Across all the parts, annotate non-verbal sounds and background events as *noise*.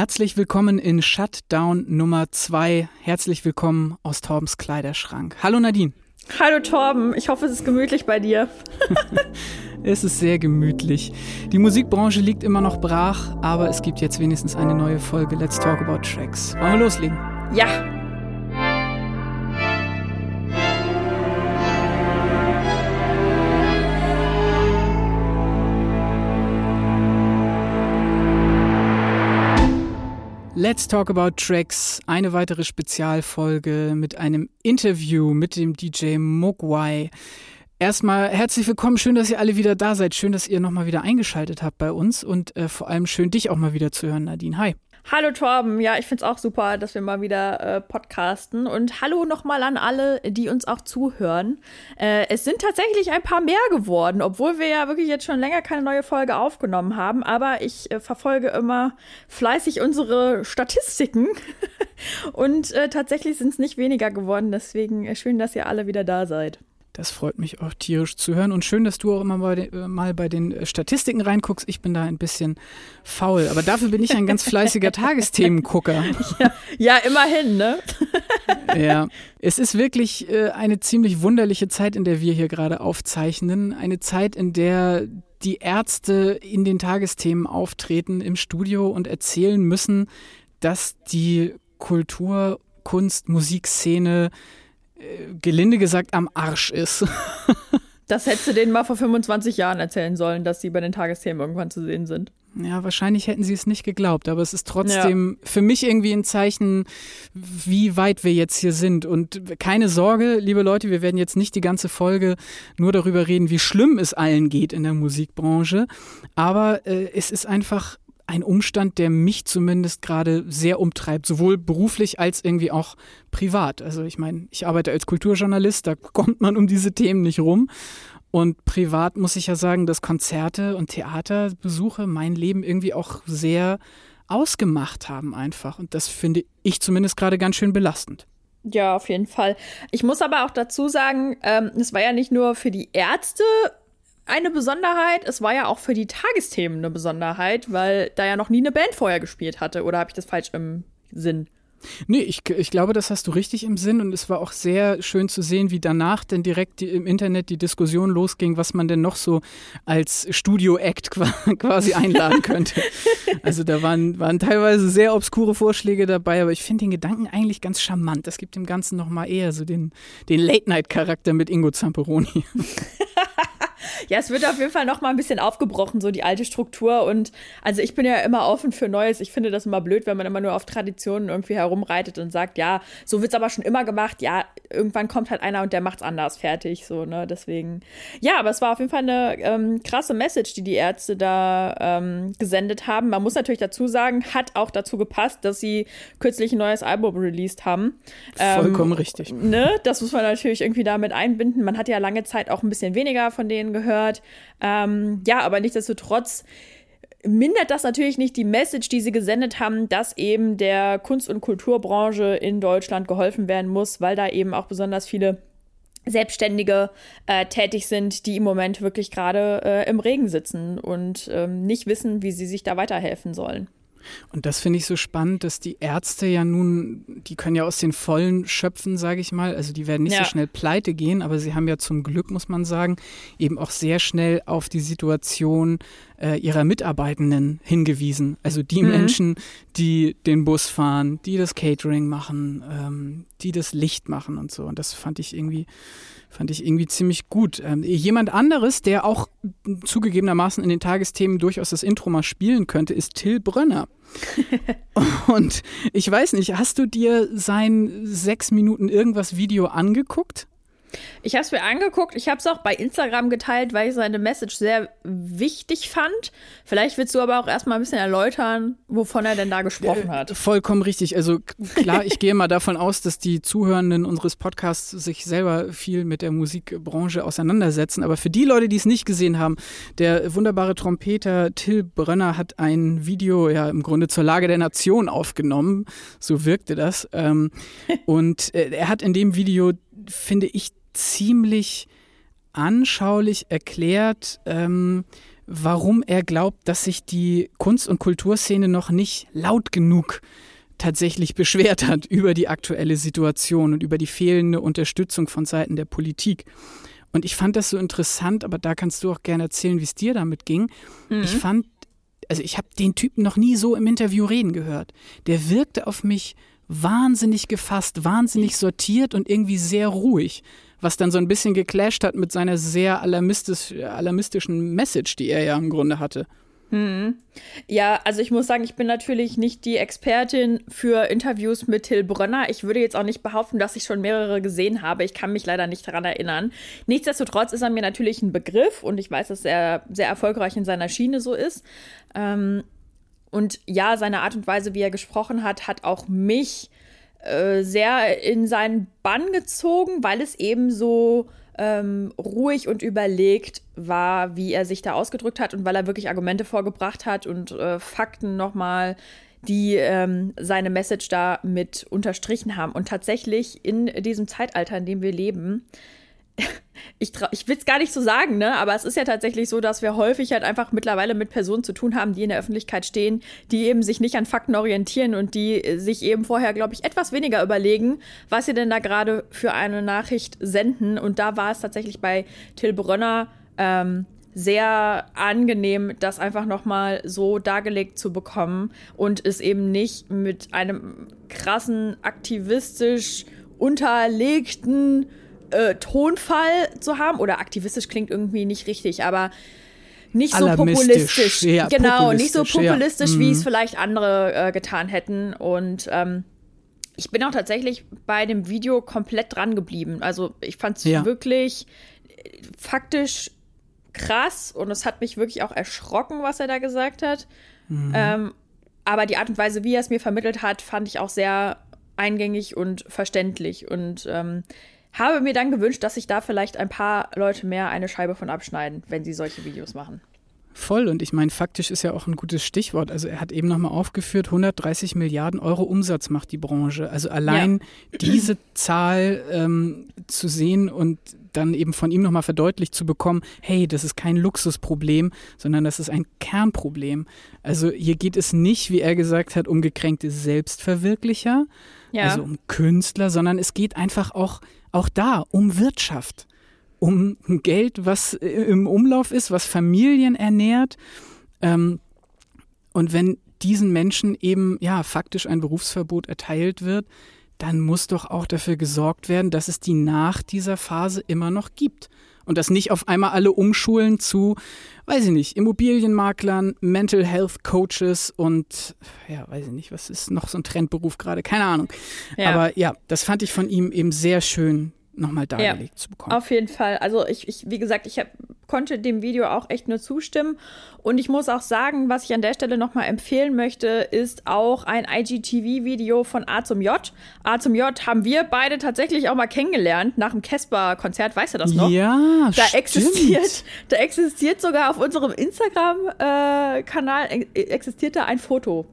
Herzlich willkommen in Shutdown Nummer 2. Herzlich willkommen aus Torbens Kleiderschrank. Hallo Nadine. Hallo Torben, ich hoffe, es ist gemütlich bei dir. *laughs* *laughs* es ist sehr gemütlich. Die Musikbranche liegt immer noch brach, aber es gibt jetzt wenigstens eine neue Folge Let's Talk About Tracks. Wollen wir loslegen? Ja. Let's Talk About Tracks, eine weitere Spezialfolge mit einem Interview mit dem DJ Mogwai. Erstmal herzlich willkommen, schön, dass ihr alle wieder da seid, schön, dass ihr nochmal wieder eingeschaltet habt bei uns und äh, vor allem schön, dich auch mal wieder zu hören, Nadine. Hi. Hallo Torben, ja, ich finde es auch super, dass wir mal wieder äh, podcasten. Und hallo nochmal an alle, die uns auch zuhören. Äh, es sind tatsächlich ein paar mehr geworden, obwohl wir ja wirklich jetzt schon länger keine neue Folge aufgenommen haben. Aber ich äh, verfolge immer fleißig unsere Statistiken. *laughs* Und äh, tatsächlich sind es nicht weniger geworden. Deswegen äh, schön, dass ihr alle wieder da seid. Das freut mich auch tierisch zu hören und schön, dass du auch immer bei den, äh, mal bei den äh, Statistiken reinguckst. Ich bin da ein bisschen faul, aber dafür bin ich ein ganz fleißiger *laughs* Tagesthemengucker. Ja, ja, immerhin, ne? *laughs* ja, es ist wirklich äh, eine ziemlich wunderliche Zeit, in der wir hier gerade aufzeichnen. Eine Zeit, in der die Ärzte in den Tagesthemen auftreten im Studio und erzählen müssen, dass die Kultur, Kunst, Musikszene gelinde gesagt am Arsch ist. *laughs* das hättest du denen mal vor 25 Jahren erzählen sollen, dass sie bei den Tagesthemen irgendwann zu sehen sind. Ja, wahrscheinlich hätten sie es nicht geglaubt, aber es ist trotzdem ja. für mich irgendwie ein Zeichen, wie weit wir jetzt hier sind. Und keine Sorge, liebe Leute, wir werden jetzt nicht die ganze Folge nur darüber reden, wie schlimm es allen geht in der Musikbranche. Aber äh, es ist einfach ein Umstand, der mich zumindest gerade sehr umtreibt, sowohl beruflich als irgendwie auch privat. Also ich meine, ich arbeite als Kulturjournalist, da kommt man um diese Themen nicht rum. Und privat muss ich ja sagen, dass Konzerte und Theaterbesuche mein Leben irgendwie auch sehr ausgemacht haben einfach. Und das finde ich zumindest gerade ganz schön belastend. Ja, auf jeden Fall. Ich muss aber auch dazu sagen, ähm, es war ja nicht nur für die Ärzte eine Besonderheit. Es war ja auch für die Tagesthemen eine Besonderheit, weil da ja noch nie eine Band vorher gespielt hatte. Oder habe ich das falsch im Sinn? Nee, ich, ich glaube, das hast du richtig im Sinn und es war auch sehr schön zu sehen, wie danach denn direkt die, im Internet die Diskussion losging, was man denn noch so als Studio-Act *laughs* quasi einladen könnte. *laughs* also da waren, waren teilweise sehr obskure Vorschläge dabei, aber ich finde den Gedanken eigentlich ganz charmant. Das gibt dem Ganzen nochmal eher so den, den Late-Night-Charakter mit Ingo Zamperoni. *laughs* Ja, es wird auf jeden Fall noch mal ein bisschen aufgebrochen, so die alte Struktur. Und also ich bin ja immer offen für Neues. Ich finde das immer blöd, wenn man immer nur auf Traditionen irgendwie herumreitet und sagt, ja, so wird es aber schon immer gemacht. Ja, irgendwann kommt halt einer und der macht's anders fertig. So, ne? Deswegen. Ja, aber es war auf jeden Fall eine ähm, krasse Message, die die Ärzte da ähm, gesendet haben. Man muss natürlich dazu sagen, hat auch dazu gepasst, dass sie kürzlich ein neues Album released haben. Vollkommen ähm, richtig. Ne? Das muss man natürlich irgendwie damit einbinden. Man hat ja lange Zeit auch ein bisschen weniger von denen gehört. Ähm, ja, aber nichtsdestotrotz mindert das natürlich nicht die Message, die sie gesendet haben, dass eben der Kunst- und Kulturbranche in Deutschland geholfen werden muss, weil da eben auch besonders viele Selbstständige äh, tätig sind, die im Moment wirklich gerade äh, im Regen sitzen und ähm, nicht wissen, wie sie sich da weiterhelfen sollen. Und das finde ich so spannend, dass die Ärzte ja nun, die können ja aus den Vollen schöpfen, sage ich mal. Also die werden nicht ja. so schnell pleite gehen, aber sie haben ja zum Glück, muss man sagen, eben auch sehr schnell auf die Situation äh, ihrer Mitarbeitenden hingewiesen. Also die mhm. Menschen, die den Bus fahren, die das Catering machen, ähm, die das Licht machen und so. Und das fand ich irgendwie Fand ich irgendwie ziemlich gut. Ähm, jemand anderes, der auch zugegebenermaßen in den Tagesthemen durchaus das Intro mal spielen könnte, ist Till Brönner. *laughs* Und ich weiß nicht, hast du dir sein sechs Minuten irgendwas Video angeguckt? Ich habe es mir angeguckt, ich habe es auch bei Instagram geteilt, weil ich seine Message sehr wichtig fand. Vielleicht willst du aber auch erstmal ein bisschen erläutern, wovon er denn da gesprochen äh, hat. Vollkommen richtig. Also klar, ich *laughs* gehe mal davon aus, dass die Zuhörenden unseres Podcasts sich selber viel mit der Musikbranche auseinandersetzen. Aber für die Leute, die es nicht gesehen haben, der wunderbare Trompeter Till Brönner hat ein Video ja im Grunde zur Lage der Nation aufgenommen. So wirkte das. Ähm, *laughs* und äh, er hat in dem Video, finde ich, ziemlich anschaulich erklärt, ähm, warum er glaubt, dass sich die Kunst- und Kulturszene noch nicht laut genug tatsächlich beschwert hat *laughs* über die aktuelle Situation und über die fehlende Unterstützung von Seiten der Politik. Und ich fand das so interessant, aber da kannst du auch gerne erzählen, wie es dir damit ging. Mhm. Ich fand, also ich habe den Typen noch nie so im Interview reden gehört. Der wirkte auf mich wahnsinnig gefasst, wahnsinnig sortiert und irgendwie sehr ruhig, was dann so ein bisschen geclasht hat mit seiner sehr alarmistisch, alarmistischen Message, die er ja im Grunde hatte. Hm. Ja, also ich muss sagen, ich bin natürlich nicht die Expertin für Interviews mit Till Brönner. Ich würde jetzt auch nicht behaupten, dass ich schon mehrere gesehen habe. Ich kann mich leider nicht daran erinnern. Nichtsdestotrotz ist er mir natürlich ein Begriff und ich weiß, dass er sehr erfolgreich in seiner Schiene so ist. Ähm, und ja, seine Art und Weise, wie er gesprochen hat, hat auch mich äh, sehr in seinen Bann gezogen, weil es eben so ähm, ruhig und überlegt war, wie er sich da ausgedrückt hat und weil er wirklich Argumente vorgebracht hat und äh, Fakten nochmal, die ähm, seine Message da mit unterstrichen haben. Und tatsächlich in diesem Zeitalter, in dem wir leben, ich, ich will es gar nicht so sagen, ne? aber es ist ja tatsächlich so, dass wir häufig halt einfach mittlerweile mit Personen zu tun haben, die in der Öffentlichkeit stehen, die eben sich nicht an Fakten orientieren und die sich eben vorher, glaube ich, etwas weniger überlegen, was sie denn da gerade für eine Nachricht senden. Und da war es tatsächlich bei Till Brönner ähm, sehr angenehm, das einfach nochmal so dargelegt zu bekommen und es eben nicht mit einem krassen, aktivistisch unterlegten äh, Tonfall zu haben. Oder aktivistisch klingt irgendwie nicht richtig, aber nicht so populistisch. Ja, genau, populistisch, nicht so populistisch, ja. wie es mhm. vielleicht andere äh, getan hätten. Und ähm, ich bin auch tatsächlich bei dem Video komplett dran geblieben. Also ich fand es ja. wirklich äh, faktisch krass und es hat mich wirklich auch erschrocken, was er da gesagt hat. Mhm. Ähm, aber die Art und Weise, wie er es mir vermittelt hat, fand ich auch sehr eingängig und verständlich. Und ähm, habe mir dann gewünscht, dass sich da vielleicht ein paar Leute mehr eine Scheibe von abschneiden, wenn sie solche Videos machen. Voll. Und ich meine, faktisch ist ja auch ein gutes Stichwort. Also er hat eben nochmal aufgeführt, 130 Milliarden Euro Umsatz macht die Branche. Also allein ja. *clears throat* diese Zahl ähm, zu sehen und dann eben von ihm nochmal verdeutlicht zu bekommen, hey, das ist kein Luxusproblem, sondern das ist ein Kernproblem. Also hier geht es nicht, wie er gesagt hat, um gekränkte Selbstverwirklicher, ja. also um Künstler, sondern es geht einfach auch auch da um Wirtschaft, um Geld, was im Umlauf ist, was Familien ernährt. Ähm, und wenn diesen Menschen eben ja faktisch ein Berufsverbot erteilt wird, dann muss doch auch dafür gesorgt werden, dass es die nach dieser Phase immer noch gibt. Und dass nicht auf einmal alle umschulen zu, weiß ich nicht, Immobilienmaklern, Mental Health Coaches und, ja, weiß ich nicht, was ist noch so ein Trendberuf gerade, keine Ahnung. Ja. Aber ja, das fand ich von ihm eben sehr schön nochmal dargelegt ja, zu bekommen. Auf jeden Fall. Also ich, ich wie gesagt, ich hab, konnte dem Video auch echt nur zustimmen. Und ich muss auch sagen, was ich an der Stelle nochmal empfehlen möchte, ist auch ein IGTV-Video von A zum J. A zum J haben wir beide tatsächlich auch mal kennengelernt nach dem Casper-Konzert, weißt du das noch? Ja, da stimmt. existiert, da existiert sogar auf unserem Instagram-Kanal äh, existiert da ein Foto.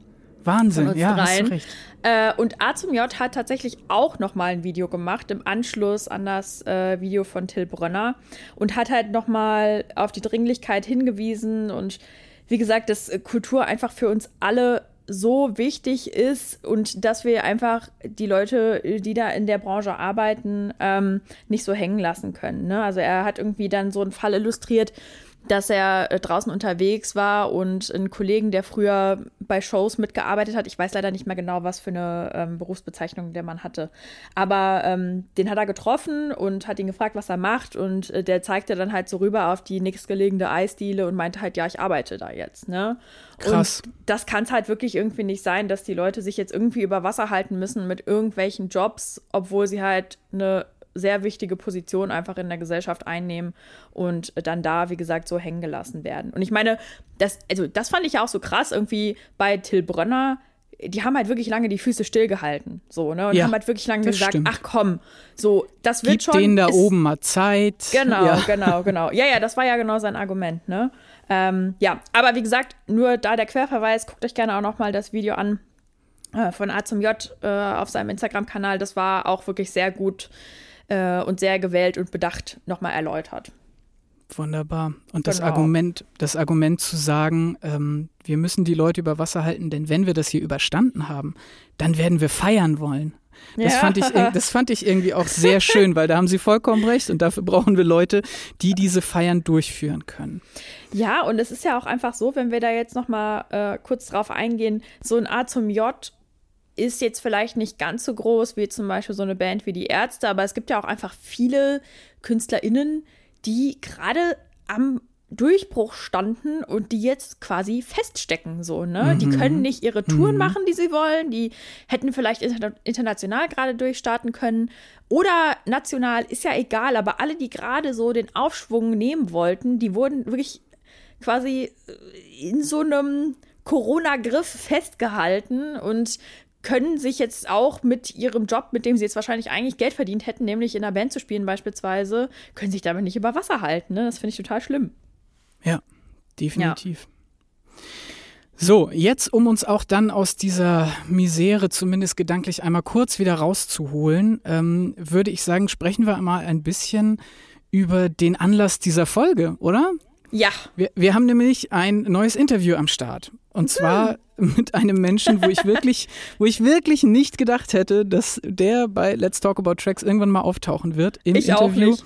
Wahnsinn, ja, dreien. hast du recht. Äh, und A zum J hat tatsächlich auch noch mal ein Video gemacht im Anschluss an das äh, Video von Till Brönner und hat halt noch mal auf die Dringlichkeit hingewiesen und wie gesagt, dass Kultur einfach für uns alle so wichtig ist und dass wir einfach die Leute, die da in der Branche arbeiten, ähm, nicht so hängen lassen können. Ne? Also er hat irgendwie dann so einen Fall illustriert, dass er äh, draußen unterwegs war und einen Kollegen, der früher bei Shows mitgearbeitet hat, ich weiß leider nicht mehr genau, was für eine ähm, Berufsbezeichnung der Mann hatte, aber ähm, den hat er getroffen und hat ihn gefragt, was er macht und äh, der zeigte dann halt so rüber auf die nächstgelegene Eisdiele und meinte halt, ja, ich arbeite da jetzt, ne? Krass. Und das kann es halt wirklich irgendwie nicht sein, dass die Leute sich jetzt irgendwie über Wasser halten müssen mit irgendwelchen Jobs, obwohl sie halt eine sehr wichtige Position einfach in der Gesellschaft einnehmen und dann da, wie gesagt, so hängen gelassen werden. Und ich meine, das, also das fand ich auch so krass, irgendwie bei Till Brönner, die haben halt wirklich lange die Füße stillgehalten, so, ne? Und ja, haben halt wirklich lange gesagt, stimmt. ach komm, so, das wird Gib schon. denen da ist, oben mal Zeit. Genau, ja. genau, genau. Ja, ja, das war ja genau sein Argument, ne? Ähm, ja, aber wie gesagt, nur da der Querverweis, guckt euch gerne auch noch mal das Video an äh, von A zum J äh, auf seinem Instagram-Kanal. Das war auch wirklich sehr gut äh, und sehr gewählt und bedacht nochmal erläutert. Wunderbar. Und das genau. Argument, das Argument zu sagen, ähm, wir müssen die Leute über Wasser halten, denn wenn wir das hier überstanden haben, dann werden wir feiern wollen. Das, ja. fand ich, das fand ich irgendwie auch sehr *laughs* schön, weil da haben Sie vollkommen recht und dafür brauchen wir Leute, die diese Feiern durchführen können. Ja, und es ist ja auch einfach so, wenn wir da jetzt noch mal äh, kurz drauf eingehen, so ein A zum J ist jetzt vielleicht nicht ganz so groß wie zum Beispiel so eine Band wie die Ärzte, aber es gibt ja auch einfach viele KünstlerInnen, die gerade am Durchbruch standen und die jetzt quasi feststecken, so, ne? Mhm. Die können nicht ihre Touren mhm. machen, die sie wollen, die hätten vielleicht inter international gerade durchstarten können oder national, ist ja egal, aber alle, die gerade so den Aufschwung nehmen wollten, die wurden wirklich quasi in so einem Corona-Griff festgehalten und können sich jetzt auch mit ihrem Job, mit dem sie jetzt wahrscheinlich eigentlich Geld verdient hätten, nämlich in einer Band zu spielen beispielsweise, können sich damit nicht über Wasser halten. Ne? Das finde ich total schlimm. Ja, definitiv. Ja. So, jetzt um uns auch dann aus dieser Misere zumindest gedanklich einmal kurz wieder rauszuholen, ähm, würde ich sagen, sprechen wir mal ein bisschen über den Anlass dieser Folge, oder? Ja. Wir, wir haben nämlich ein neues Interview am Start. Und zwar mit einem Menschen, wo ich wirklich, wo ich wirklich nicht gedacht hätte, dass der bei Let's Talk About Tracks irgendwann mal auftauchen wird im ich Interview. Auch nicht.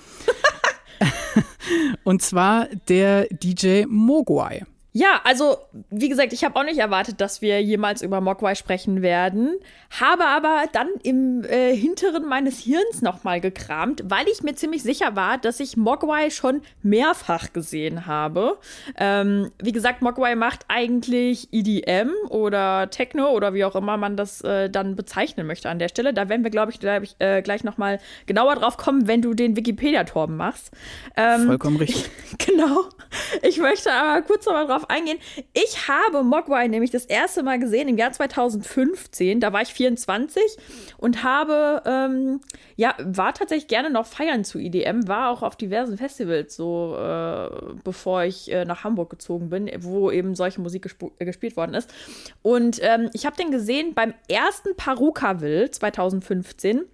*laughs* Und zwar der DJ Mogwai. Ja, also wie gesagt, ich habe auch nicht erwartet, dass wir jemals über Mogwai sprechen werden, habe aber dann im äh, hinteren meines Hirns nochmal gekramt, weil ich mir ziemlich sicher war, dass ich Mogwai schon mehrfach gesehen habe. Ähm, wie gesagt, Mogwai macht eigentlich EDM oder Techno oder wie auch immer man das äh, dann bezeichnen möchte an der Stelle. Da werden wir, glaube ich, glaub ich äh, gleich nochmal genauer drauf kommen, wenn du den Wikipedia-Torben machst. Ähm, Vollkommen richtig. *laughs* genau. Ich möchte aber kurz nochmal drauf eingehen. Ich habe Mogwai nämlich das erste Mal gesehen im Jahr 2015. Da war ich 24 und habe, ähm, ja, war tatsächlich gerne noch feiern zu IDM, war auch auf diversen Festivals so, äh, bevor ich äh, nach Hamburg gezogen bin, wo eben solche Musik gesp gespielt worden ist. Und ähm, ich habe den gesehen beim ersten Parukaville 2015.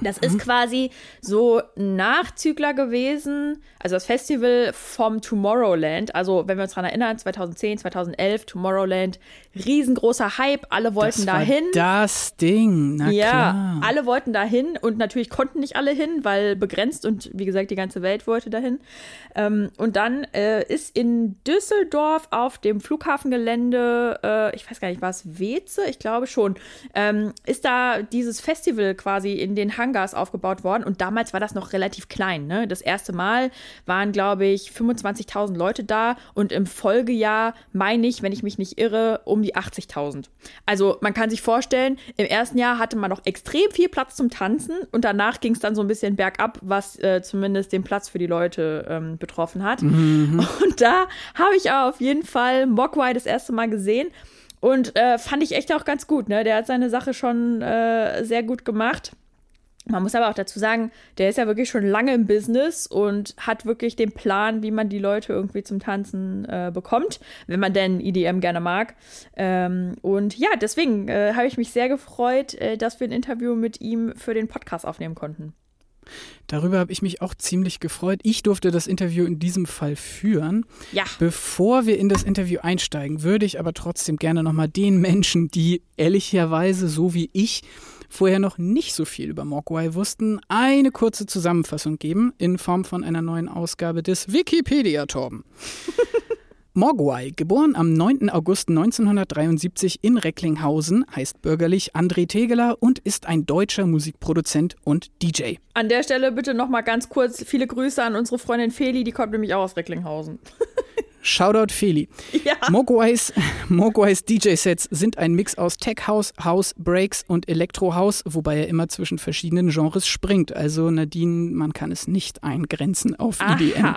Das ist mhm. quasi so Nachzügler gewesen, also das Festival vom Tomorrowland. Also, wenn wir uns daran erinnern, 2010, 2011, Tomorrowland, riesengroßer Hype, alle wollten das dahin. Das Ding, na ja, klar. alle wollten dahin und natürlich konnten nicht alle hin, weil begrenzt und wie gesagt, die ganze Welt wollte dahin. Ähm, und dann äh, ist in Düsseldorf auf dem Flughafengelände, äh, ich weiß gar nicht, war es Weze? Ich glaube schon, ähm, ist da dieses Festival quasi in den Hangars aufgebaut worden und damals war das noch relativ klein. Ne? Das erste Mal waren, glaube ich, 25.000 Leute da und im Folgejahr, meine ich, wenn ich mich nicht irre, um die 80.000. Also man kann sich vorstellen, im ersten Jahr hatte man noch extrem viel Platz zum Tanzen und danach ging es dann so ein bisschen bergab, was äh, zumindest den Platz für die Leute ähm, betroffen hat. Mhm. Und da habe ich auf jeden Fall Mogwai das erste Mal gesehen. Und äh, fand ich echt auch ganz gut, ne? Der hat seine Sache schon äh, sehr gut gemacht. Man muss aber auch dazu sagen, der ist ja wirklich schon lange im Business und hat wirklich den Plan, wie man die Leute irgendwie zum Tanzen äh, bekommt, wenn man denn EDM gerne mag. Ähm, und ja, deswegen äh, habe ich mich sehr gefreut, äh, dass wir ein Interview mit ihm für den Podcast aufnehmen konnten. Darüber habe ich mich auch ziemlich gefreut. Ich durfte das Interview in diesem Fall führen. Ja. Bevor wir in das Interview einsteigen, würde ich aber trotzdem gerne nochmal den Menschen, die ehrlicherweise so wie ich vorher noch nicht so viel über Mogwai wussten, eine kurze Zusammenfassung geben in Form von einer neuen Ausgabe des Wikipedia-Torben. *laughs* Mogwai, geboren am 9. August 1973 in Recklinghausen, heißt bürgerlich André Tegeler und ist ein deutscher Musikproduzent und DJ. An der Stelle bitte noch mal ganz kurz viele Grüße an unsere Freundin Feli, die kommt nämlich auch aus Recklinghausen. *laughs* Shoutout Feli. Ja. Mogwais, Mogwais DJ-Sets sind ein Mix aus Tech House, House, Breaks und Electro House, wobei er immer zwischen verschiedenen Genres springt. Also Nadine, man kann es nicht eingrenzen auf Aha. EDM.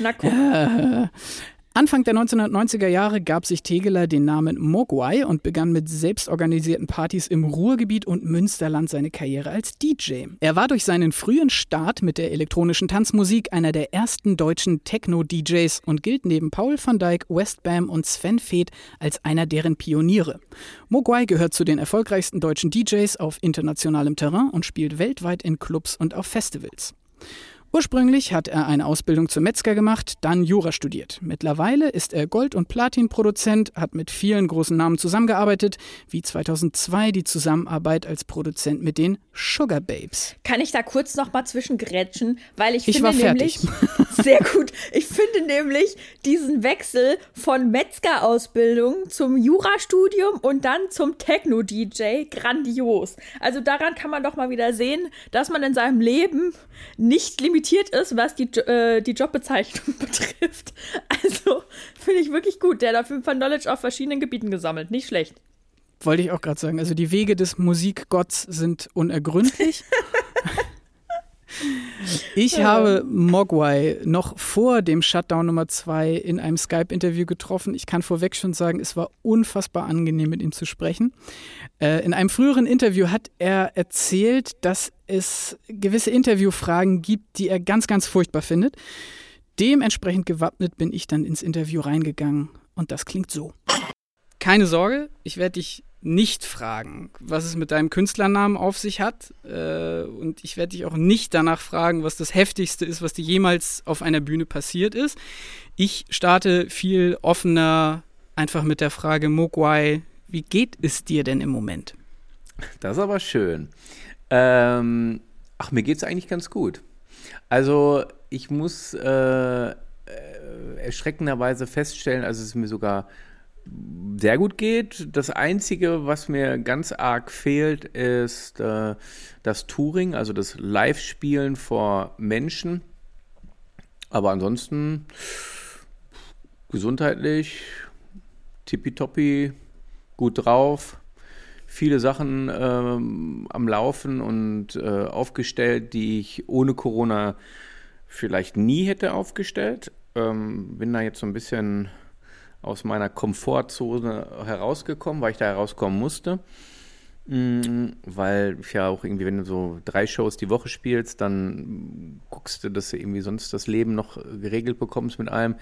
Na cool. Äh, Anfang der 1990er Jahre gab sich Tegeler den Namen Mogwai und begann mit selbstorganisierten Partys im Ruhrgebiet und Münsterland seine Karriere als DJ. Er war durch seinen frühen Start mit der elektronischen Tanzmusik einer der ersten deutschen Techno-DJs und gilt neben Paul van Dyk, Westbam und Sven Feth als einer deren Pioniere. Mogwai gehört zu den erfolgreichsten deutschen DJs auf internationalem Terrain und spielt weltweit in Clubs und auf Festivals. Ursprünglich hat er eine Ausbildung zum Metzger gemacht, dann Jura studiert. Mittlerweile ist er Gold- und Platin-Produzent, hat mit vielen großen Namen zusammengearbeitet, wie 2002 die Zusammenarbeit als Produzent mit den Sugar Babes. Kann ich da kurz noch mal zwischengrätschen, weil ich, ich finde nämlich *laughs* sehr gut. Ich finde nämlich diesen Wechsel von Metzger-Ausbildung zum Jurastudium und dann zum Techno-DJ grandios. Also daran kann man doch mal wieder sehen, dass man in seinem Leben nicht limitiert ist, was die, äh, die Jobbezeichnung *laughs* betrifft. Also finde ich wirklich gut. Der hat auf jeden Fall Knowledge auf verschiedenen Gebieten gesammelt. Nicht schlecht. Wollte ich auch gerade sagen. Also die Wege des Musikgotts sind unergründlich. *laughs* Ich habe Mogwai noch vor dem Shutdown Nummer 2 in einem Skype-Interview getroffen. Ich kann vorweg schon sagen, es war unfassbar angenehm, mit ihm zu sprechen. Äh, in einem früheren Interview hat er erzählt, dass es gewisse Interviewfragen gibt, die er ganz, ganz furchtbar findet. Dementsprechend gewappnet bin ich dann ins Interview reingegangen und das klingt so. Keine Sorge, ich werde dich nicht fragen, was es mit deinem Künstlernamen auf sich hat. Äh, und ich werde dich auch nicht danach fragen, was das Heftigste ist, was dir jemals auf einer Bühne passiert ist. Ich starte viel offener einfach mit der Frage, Mogwai, wie geht es dir denn im Moment? Das ist aber schön. Ähm, ach, mir geht es eigentlich ganz gut. Also ich muss äh, äh, erschreckenderweise feststellen, also es mir sogar sehr gut geht. Das Einzige, was mir ganz arg fehlt, ist äh, das Touring, also das Live-Spielen vor Menschen. Aber ansonsten gesundheitlich, tippitoppi, gut drauf, viele Sachen ähm, am Laufen und äh, aufgestellt, die ich ohne Corona vielleicht nie hätte aufgestellt. Ähm, bin da jetzt so ein bisschen aus meiner Komfortzone herausgekommen, weil ich da herauskommen musste. Mm, weil ich ja auch irgendwie, wenn du so drei Shows die Woche spielst, dann guckst du, dass du irgendwie sonst das Leben noch geregelt bekommst mit allem.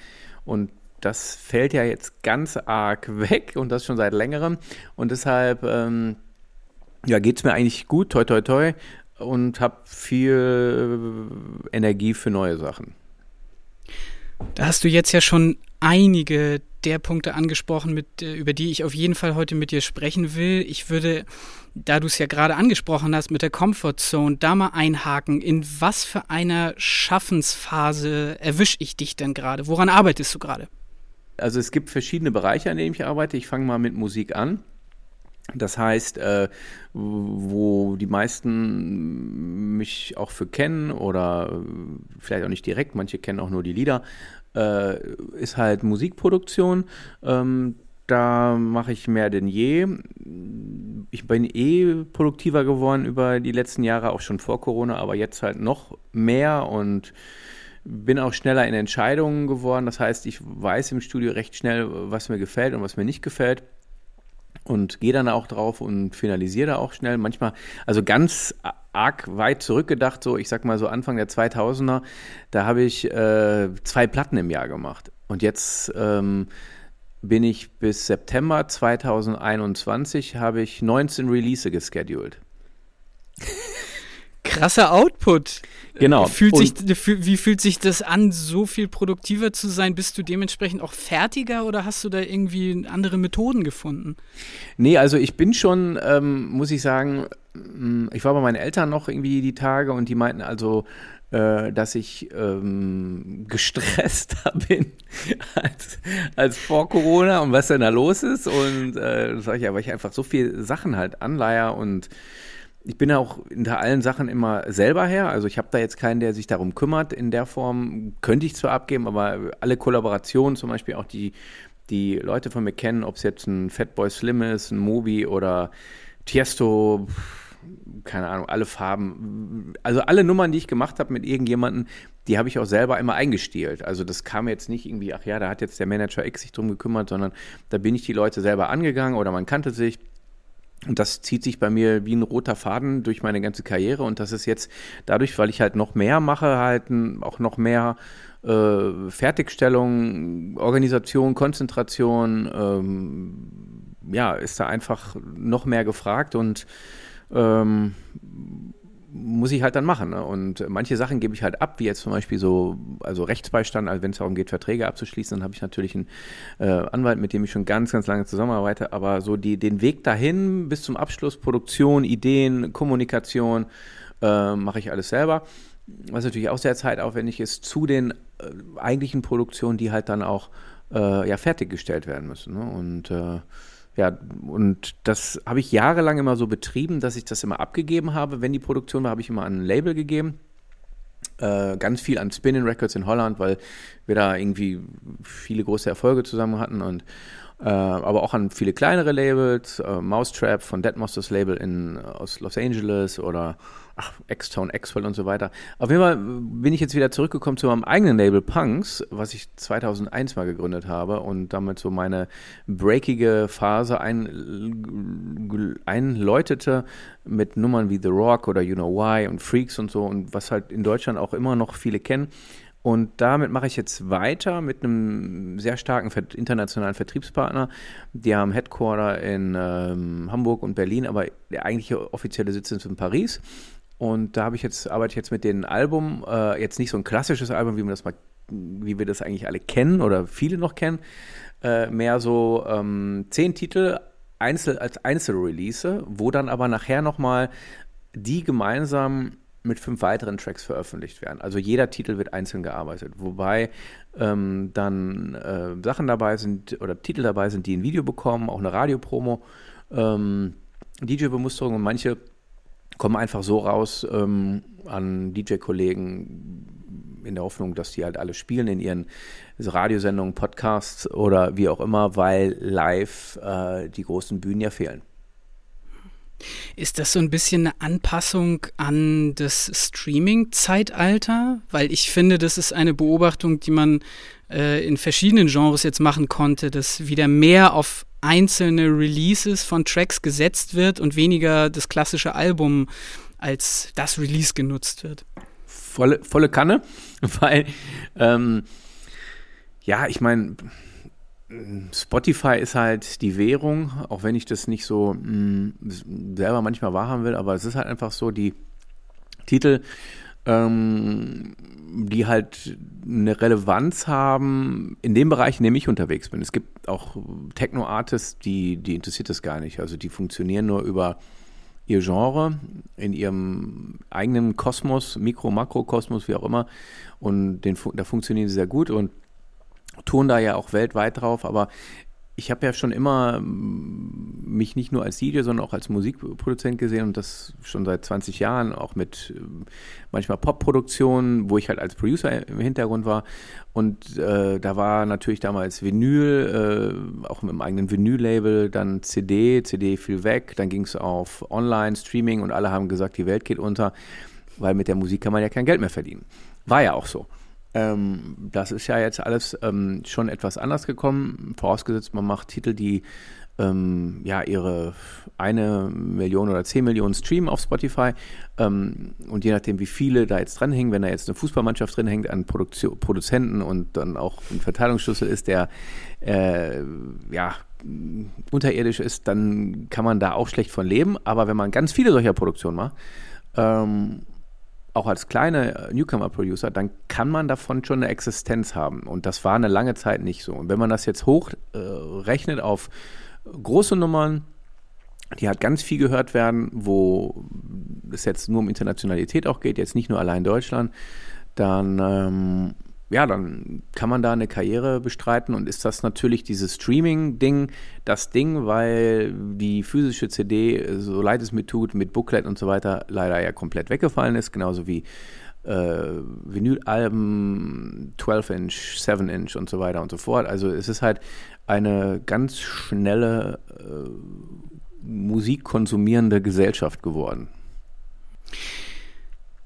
Und das fällt ja jetzt ganz arg weg und das schon seit längerem. Und deshalb ähm, ja, geht es mir eigentlich gut, toi toi toi, und habe viel Energie für neue Sachen. Da hast du jetzt ja schon einige der Punkte angesprochen, mit, äh, über die ich auf jeden Fall heute mit dir sprechen will. Ich würde, da du es ja gerade angesprochen hast, mit der Comfort Zone da mal einhaken. In was für einer Schaffensphase erwische ich dich denn gerade? Woran arbeitest du gerade? Also es gibt verschiedene Bereiche, an denen ich arbeite. Ich fange mal mit Musik an. Das heißt, äh, wo die meisten mich auch für kennen oder vielleicht auch nicht direkt, manche kennen auch nur die Lieder, äh, ist halt Musikproduktion. Ähm, da mache ich mehr denn je. Ich bin eh produktiver geworden über die letzten Jahre, auch schon vor Corona, aber jetzt halt noch mehr und bin auch schneller in Entscheidungen geworden. Das heißt, ich weiß im Studio recht schnell, was mir gefällt und was mir nicht gefällt und gehe dann auch drauf und finalisiere da auch schnell. Manchmal, also ganz arg weit zurückgedacht, so ich sag mal so Anfang der 2000er, da habe ich äh, zwei Platten im Jahr gemacht. Und jetzt ähm, bin ich bis September 2021 habe ich 19 Release gescheduled. *laughs* Krasser Output. Genau. Fühlt sich, wie fühlt sich das an, so viel produktiver zu sein? Bist du dementsprechend auch fertiger oder hast du da irgendwie andere Methoden gefunden? Nee, also ich bin schon, ähm, muss ich sagen, mm, ich war bei meinen Eltern noch irgendwie die Tage und die meinten also, äh, dass ich ähm, gestresster *laughs* bin als, als vor Corona und was denn da los ist. Und äh, sage ich ja, weil ich einfach so viele Sachen halt anleier und ich bin auch hinter allen Sachen immer selber her. Also ich habe da jetzt keinen, der sich darum kümmert. In der Form könnte ich zwar abgeben, aber alle Kollaborationen, zum Beispiel auch die, die Leute von mir kennen, ob es jetzt ein Fatboy Slim ist, ein Mobi oder Tiesto, keine Ahnung, alle Farben. Also alle Nummern, die ich gemacht habe mit irgendjemandem, die habe ich auch selber immer eingestielt. Also das kam jetzt nicht irgendwie, ach ja, da hat jetzt der Manager X sich drum gekümmert, sondern da bin ich die Leute selber angegangen oder man kannte sich und das zieht sich bei mir wie ein roter Faden durch meine ganze Karriere. Und das ist jetzt dadurch, weil ich halt noch mehr mache, halt auch noch mehr äh, Fertigstellung, Organisation, Konzentration, ähm, ja, ist da einfach noch mehr gefragt und ähm, muss ich halt dann machen. Ne? Und manche Sachen gebe ich halt ab, wie jetzt zum Beispiel so, also Rechtsbeistand, also wenn es darum geht, Verträge abzuschließen, dann habe ich natürlich einen äh, Anwalt, mit dem ich schon ganz, ganz lange zusammenarbeite. Aber so die, den Weg dahin bis zum Abschluss, Produktion, Ideen, Kommunikation, äh, mache ich alles selber. Was natürlich auch sehr zeitaufwendig ist, zu den äh, eigentlichen Produktionen, die halt dann auch äh, ja, fertiggestellt werden müssen. Ne? Und äh, ja, und das habe ich jahrelang immer so betrieben, dass ich das immer abgegeben habe. Wenn die Produktion war, habe ich immer an ein Label gegeben. Äh, ganz viel an Spinning Records in Holland, weil wir da irgendwie viele große Erfolge zusammen hatten und äh, aber auch an viele kleinere Labels, äh, Mousetrap von Dead Monsters Label in, aus Los Angeles oder ach, X-Tone, X-Fell und so weiter. Auf jeden Fall bin ich jetzt wieder zurückgekommen zu meinem eigenen Label Punks, was ich 2001 mal gegründet habe und damit so meine breakige Phase ein, einläutete mit Nummern wie The Rock oder You Know Why und Freaks und so und was halt in Deutschland auch immer noch viele kennen. Und damit mache ich jetzt weiter mit einem sehr starken internationalen Vertriebspartner. Die haben Headquarter in ähm, Hamburg und Berlin, aber der eigentliche offizielle Sitz ist in Paris. Und da habe ich jetzt, arbeite ich jetzt mit dem Album, äh, jetzt nicht so ein klassisches Album, wie man das mal, wie wir das eigentlich alle kennen oder viele noch kennen, äh, mehr so ähm, zehn Titel einzel, als Einzelrelease, wo dann aber nachher nochmal die gemeinsam mit fünf weiteren Tracks veröffentlicht werden. Also jeder Titel wird einzeln gearbeitet, wobei ähm, dann äh, Sachen dabei sind oder Titel dabei sind, die ein Video bekommen, auch eine Radiopromo, ähm, DJ-Bemusterung und manche kommen einfach so raus ähm, an DJ-Kollegen in der Hoffnung, dass die halt alle spielen in ihren Radiosendungen, Podcasts oder wie auch immer, weil live äh, die großen Bühnen ja fehlen. Ist das so ein bisschen eine Anpassung an das Streaming-Zeitalter? Weil ich finde, das ist eine Beobachtung, die man äh, in verschiedenen Genres jetzt machen konnte, dass wieder mehr auf einzelne Releases von Tracks gesetzt wird und weniger das klassische Album als das Release genutzt wird. Volle, volle Kanne, *laughs* weil ähm, ja, ich meine, Spotify ist halt die Währung, auch wenn ich das nicht so mh, mm, selber manchmal wahrhaben will, aber es ist halt einfach so, die Titel, ähm, die halt eine Relevanz haben in dem Bereich, in dem ich unterwegs bin. Es gibt auch Techno-Artists, die, die interessiert das gar nicht. Also die funktionieren nur über ihr Genre, in ihrem eigenen Kosmos, Mikro-, Makrokosmos, wie auch immer. Und den, da funktionieren sie sehr gut und tun da ja auch weltweit drauf, aber ich habe ja schon immer mm, mich nicht nur als DJ, sondern auch als Musikproduzent gesehen und das schon seit 20 Jahren, auch mit äh, manchmal Popproduktionen, wo ich halt als Producer im Hintergrund war. Und äh, da war natürlich damals Vinyl, äh, auch mit dem eigenen Vinyl-Label, dann CD, CD fiel weg, dann ging es auf Online, Streaming und alle haben gesagt, die Welt geht unter, weil mit der Musik kann man ja kein Geld mehr verdienen. War ja auch so. Ähm, das ist ja jetzt alles ähm, schon etwas anders gekommen, vorausgesetzt man macht Titel, die ähm, ja ihre eine Million oder zehn Millionen streamen auf Spotify ähm, und je nachdem, wie viele da jetzt dranhängen, wenn da jetzt eine Fußballmannschaft drin hängt an Produktion, Produzenten und dann auch ein Verteilungsschlüssel ist, der äh, ja unterirdisch ist, dann kann man da auch schlecht von leben. Aber wenn man ganz viele solcher Produktionen macht ähm, auch als kleine äh, Newcomer-Producer, dann kann man davon schon eine Existenz haben. Und das war eine lange Zeit nicht so. Und wenn man das jetzt hochrechnet äh, auf große Nummern, die halt ganz viel gehört werden, wo es jetzt nur um Internationalität auch geht, jetzt nicht nur allein Deutschland, dann ähm, ja, dann kann man da eine Karriere bestreiten und ist das natürlich dieses Streaming-Ding das Ding, weil die physische CD, so leid es mir tut, mit Booklet und so weiter leider ja komplett weggefallen ist, genauso wie äh, Vinylalben, 12-Inch, 7-Inch und so weiter und so fort. Also es ist halt eine ganz schnelle äh, musikkonsumierende Gesellschaft geworden.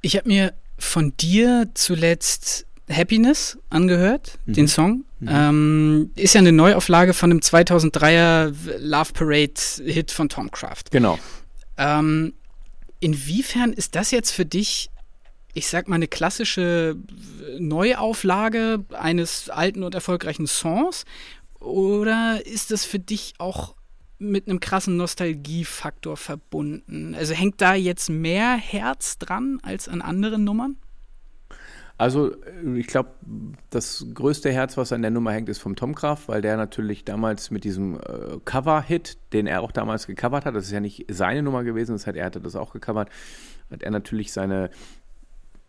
Ich habe mir von dir zuletzt Happiness angehört, mhm. den Song. Mhm. Ähm, ist ja eine Neuauflage von dem 2003er Love Parade Hit von Tom Craft. Genau. Ähm, inwiefern ist das jetzt für dich, ich sag mal, eine klassische Neuauflage eines alten und erfolgreichen Songs? Oder ist das für dich auch mit einem krassen Nostalgiefaktor verbunden. Also hängt da jetzt mehr Herz dran als an anderen Nummern? Also ich glaube, das größte Herz, was an der Nummer hängt, ist vom Tom Kraft, weil der natürlich damals mit diesem äh, Cover-Hit, den er auch damals gecovert hat, das ist ja nicht seine Nummer gewesen, das hat, er hatte das auch gecovert, hat er natürlich seine,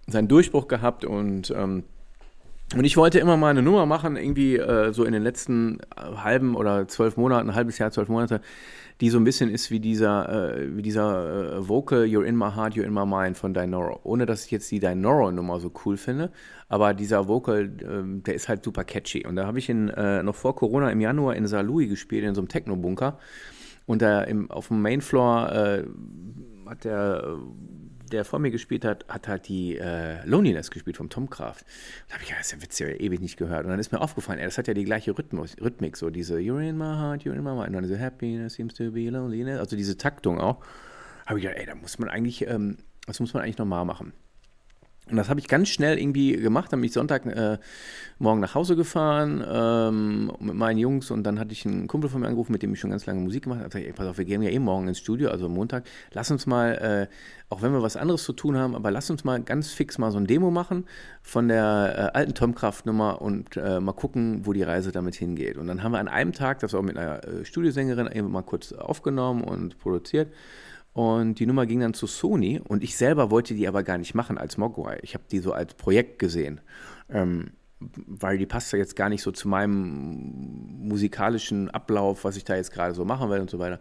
seinen Durchbruch gehabt und ähm, und ich wollte immer mal eine Nummer machen, irgendwie äh, so in den letzten äh, halben oder zwölf Monaten, ein halbes Jahr, zwölf Monate, die so ein bisschen ist wie dieser, äh, wie dieser äh, Vocal You're in my heart, you're in my mind von Dinoro. Ohne dass ich jetzt die Dinoro-Nummer so cool finde, aber dieser Vocal, äh, der ist halt super catchy. Und da habe ich ihn äh, noch vor Corona im Januar in St. Louis gespielt, in so einem Techno-Bunker. Und da im, auf dem Mainfloor äh, hat der der vor mir gespielt hat, hat halt die äh, Loneliness gespielt vom Tom Kraft. Da habe ich, ja, das ist ja witzig, ewig nicht gehört. Und dann ist mir aufgefallen, ey, das hat ja die gleiche Rhythmus, Rhythmik, so diese You're in my heart, you're in my mind, und dann diese Happiness seems to be loneliness, also diese Taktung auch. Habe ich gedacht, ey, da muss man eigentlich, ähm, das muss man eigentlich nochmal machen. Und das habe ich ganz schnell irgendwie gemacht. Dann bin ich Sonntag äh, nach Hause gefahren ähm, mit meinen Jungs und dann hatte ich einen Kumpel von mir angerufen, mit dem ich schon ganz lange Musik gemacht habe. Ich gesagt, pass auf, wir gehen ja eh morgen ins Studio, also Montag. Lass uns mal, äh, auch wenn wir was anderes zu tun haben, aber lass uns mal ganz fix mal so ein Demo machen von der äh, alten Tomkraft-Nummer und äh, mal gucken, wo die Reise damit hingeht. Und dann haben wir an einem Tag, das auch mit einer äh, Studiosängerin, eben mal kurz aufgenommen und produziert. Und die Nummer ging dann zu Sony und ich selber wollte die aber gar nicht machen als Mogwai. Ich habe die so als Projekt gesehen, ähm, weil die passt ja jetzt gar nicht so zu meinem musikalischen Ablauf, was ich da jetzt gerade so machen will und so weiter.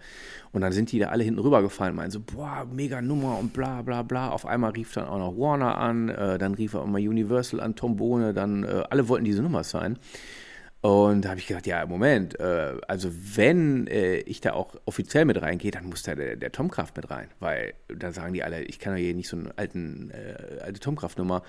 Und dann sind die da alle hinten rübergefallen, meinen so, boah, mega Nummer und bla bla bla. Auf einmal rief dann auch noch Warner an, äh, dann rief auch mal Universal an, Tom Bohne, dann äh, alle wollten diese Nummer sein. Und da habe ich gedacht, ja, Moment, äh, also wenn äh, ich da auch offiziell mit reingehe, dann muss da der, der Tomkraft mit rein, weil dann sagen die alle, ich kann ja hier nicht so eine äh, alte Tomkraft-Nummer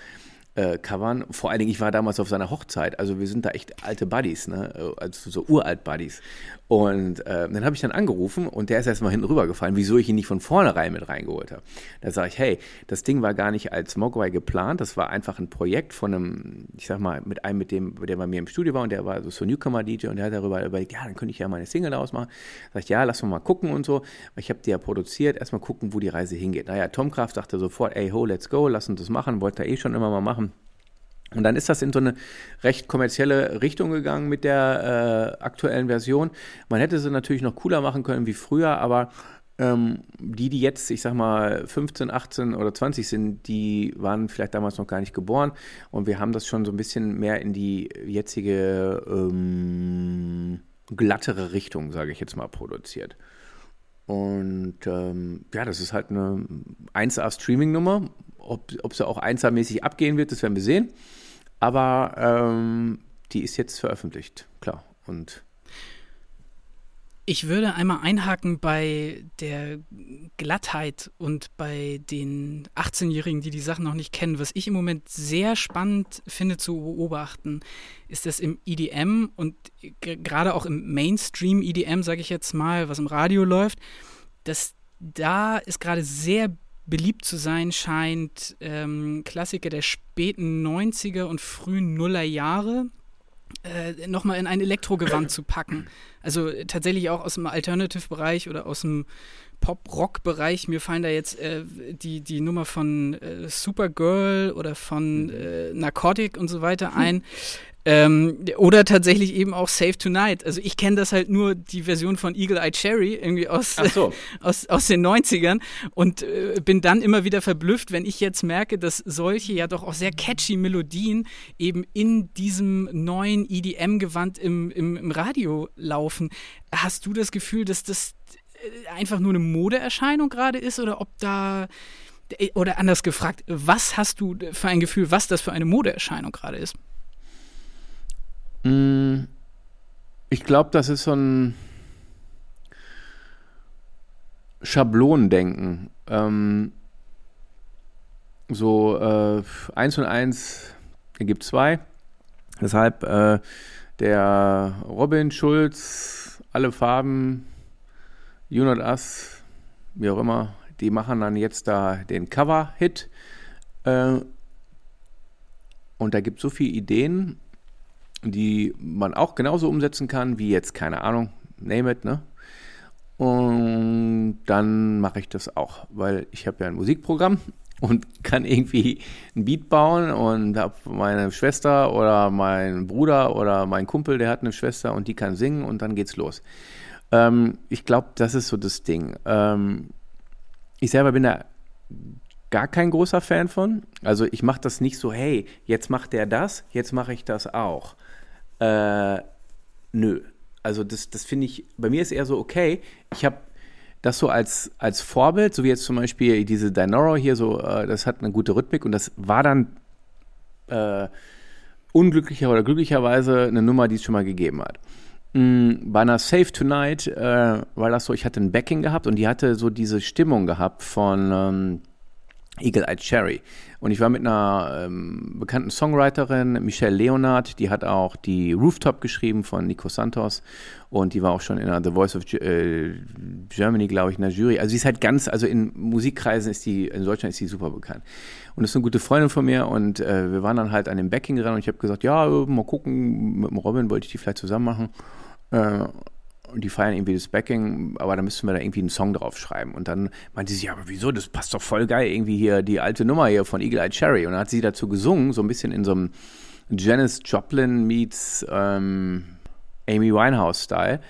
äh, covern. Vor allen Dingen, ich war damals auf seiner Hochzeit, also wir sind da echt alte Buddies, ne? also so uralt Buddies. Und äh, dann habe ich dann angerufen und der ist erstmal hinten rübergefallen, wieso ich ihn nicht von vornherein mit reingeholt habe. Da sage ich, hey, das Ding war gar nicht als Mogwai geplant, das war einfach ein Projekt von einem, ich sag mal, mit einem, mit dem, der bei mir im Studio war und der war so, so Newcomer-DJ und der hat darüber überlegt, ja, dann könnte ich ja meine Single daraus machen. Sag ich, ja, lass mal gucken und so. Ich habe die ja produziert, erstmal gucken, wo die Reise hingeht. Naja, Tom Kraft sagte sofort, ey, ho, let's go, lass uns das machen, wollte er eh schon immer mal machen. Und dann ist das in so eine recht kommerzielle Richtung gegangen mit der äh, aktuellen Version. Man hätte sie natürlich noch cooler machen können wie früher, aber ähm, die, die jetzt, ich sag mal, 15, 18 oder 20 sind, die waren vielleicht damals noch gar nicht geboren. Und wir haben das schon so ein bisschen mehr in die jetzige ähm, glattere Richtung, sage ich jetzt mal, produziert. Und ähm, ja, das ist halt eine 1A-Streaming-Nummer. Ob, ob sie auch 1A-mäßig abgehen wird, das werden wir sehen. Aber ähm, die ist jetzt veröffentlicht, klar. Und ich würde einmal einhaken bei der Glattheit und bei den 18-Jährigen, die die Sachen noch nicht kennen. Was ich im Moment sehr spannend finde zu beobachten, ist, dass im EDM und gerade auch im Mainstream EDM, sage ich jetzt mal, was im Radio läuft, dass da ist gerade sehr beliebt zu sein scheint, ähm, Klassiker der späten 90er und frühen Nullerjahre äh, nochmal in ein Elektrogewand zu packen. Also tatsächlich auch aus dem Alternative-Bereich oder aus dem Pop-Rock-Bereich. Mir fallen da jetzt äh, die, die Nummer von äh, Supergirl oder von äh, Narcotic und so weiter ein. Hm. Ähm, oder tatsächlich eben auch Save Tonight. Also ich kenne das halt nur die Version von Eagle Eye Cherry irgendwie aus, so. *laughs* aus, aus den 90ern und äh, bin dann immer wieder verblüfft, wenn ich jetzt merke, dass solche ja doch auch sehr catchy Melodien eben in diesem neuen EDM-Gewand im, im, im Radio laufen. Hast du das Gefühl, dass das äh, einfach nur eine Modeerscheinung gerade ist oder ob da äh, oder anders gefragt, was hast du für ein Gefühl, was das für eine Modeerscheinung gerade ist? Mm, ich glaube, das ist so ein Schablonendenken. Ähm, so äh, eins und eins ergibt zwei. Deshalb äh, der Robin Schulz, alle Farben, You Not Us, wie auch immer, die machen dann jetzt da den Cover-Hit. Äh, und da gibt es so viele Ideen die man auch genauso umsetzen kann, wie jetzt, keine Ahnung, name it, ne? Und dann mache ich das auch, weil ich habe ja ein Musikprogramm *laughs* und kann irgendwie ein Beat bauen und habe meine Schwester oder mein Bruder oder mein Kumpel, der hat eine Schwester und die kann singen und dann geht's los. Ähm, ich glaube, das ist so das Ding. Ähm, ich selber bin da gar kein großer Fan von. Also ich mache das nicht so, hey, jetzt macht der das, jetzt mache ich das auch. Äh, nö. Also das, das finde ich, bei mir ist eher so, okay, ich habe das so als, als Vorbild, so wie jetzt zum Beispiel diese Dinoro hier, so, äh, das hat eine gute Rhythmik und das war dann äh, unglücklicher oder glücklicherweise eine Nummer, die es schon mal gegeben hat. Mm, bei einer Save Tonight äh, war das so, ich hatte ein Backing gehabt und die hatte so diese Stimmung gehabt von ähm, Eagle Eye Cherry. Und ich war mit einer ähm, bekannten Songwriterin, Michelle Leonard, die hat auch die Rooftop geschrieben von Nico Santos und die war auch schon in der The Voice of äh, Germany, glaube ich, in der Jury. Also sie ist halt ganz, also in Musikkreisen ist die, in Deutschland ist sie super bekannt. Und das ist eine gute Freundin von mir und äh, wir waren dann halt an dem Backing dran und ich habe gesagt, ja, mal gucken, mit dem Robin wollte ich die vielleicht zusammen machen. Äh, und die feiern irgendwie das Backing, aber da müssten wir da irgendwie einen Song drauf schreiben. Und dann meinte sie, ja, aber wieso, das passt doch voll geil, irgendwie hier die alte Nummer hier von Eagle Eye Cherry. Und dann hat sie dazu gesungen, so ein bisschen in so einem Janis Joplin meets ähm, Amy Winehouse-Style.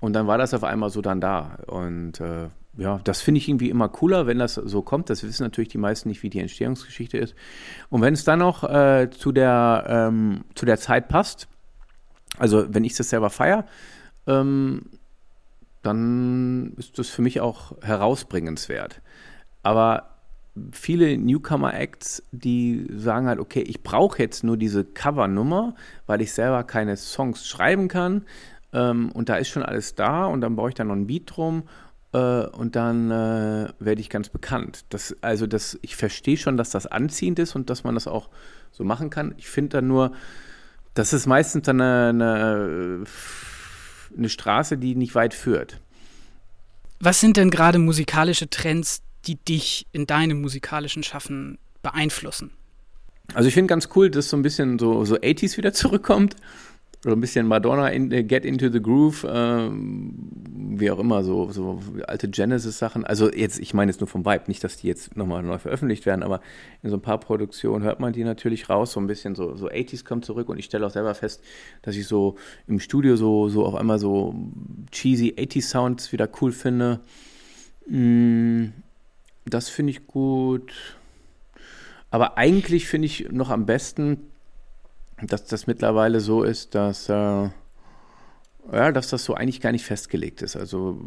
Und dann war das auf einmal so dann da. Und äh, ja, das finde ich irgendwie immer cooler, wenn das so kommt. Das wissen natürlich die meisten nicht, wie die Entstehungsgeschichte ist. Und wenn es dann noch äh, zu, der, ähm, zu der Zeit passt, also wenn ich das selber feiere, ähm, dann ist das für mich auch herausbringenswert. Aber viele Newcomer-Acts, die sagen halt, okay, ich brauche jetzt nur diese Cover-Nummer, weil ich selber keine Songs schreiben kann. Ähm, und da ist schon alles da und dann baue ich da noch ein Beat drum äh, und dann äh, werde ich ganz bekannt. Das, also das, ich verstehe schon, dass das anziehend ist und dass man das auch so machen kann. Ich finde dann nur, das ist meistens dann eine, eine eine Straße, die nicht weit führt. Was sind denn gerade musikalische Trends, die dich in deinem musikalischen Schaffen beeinflussen? Also ich finde ganz cool, dass so ein bisschen so, so 80s wieder *laughs* zurückkommt so ein bisschen Madonna in, uh, Get Into the Groove, ähm, wie auch immer, so, so alte Genesis-Sachen. Also jetzt, ich meine jetzt nur vom Vibe, nicht, dass die jetzt nochmal neu veröffentlicht werden, aber in so ein paar Produktionen hört man die natürlich raus, so ein bisschen so, so 80s kommt zurück und ich stelle auch selber fest, dass ich so im Studio so, so auf einmal so cheesy 80s Sounds wieder cool finde. Mm, das finde ich gut. Aber eigentlich finde ich noch am besten, dass das mittlerweile so ist, dass, äh, ja, dass das so eigentlich gar nicht festgelegt ist. Also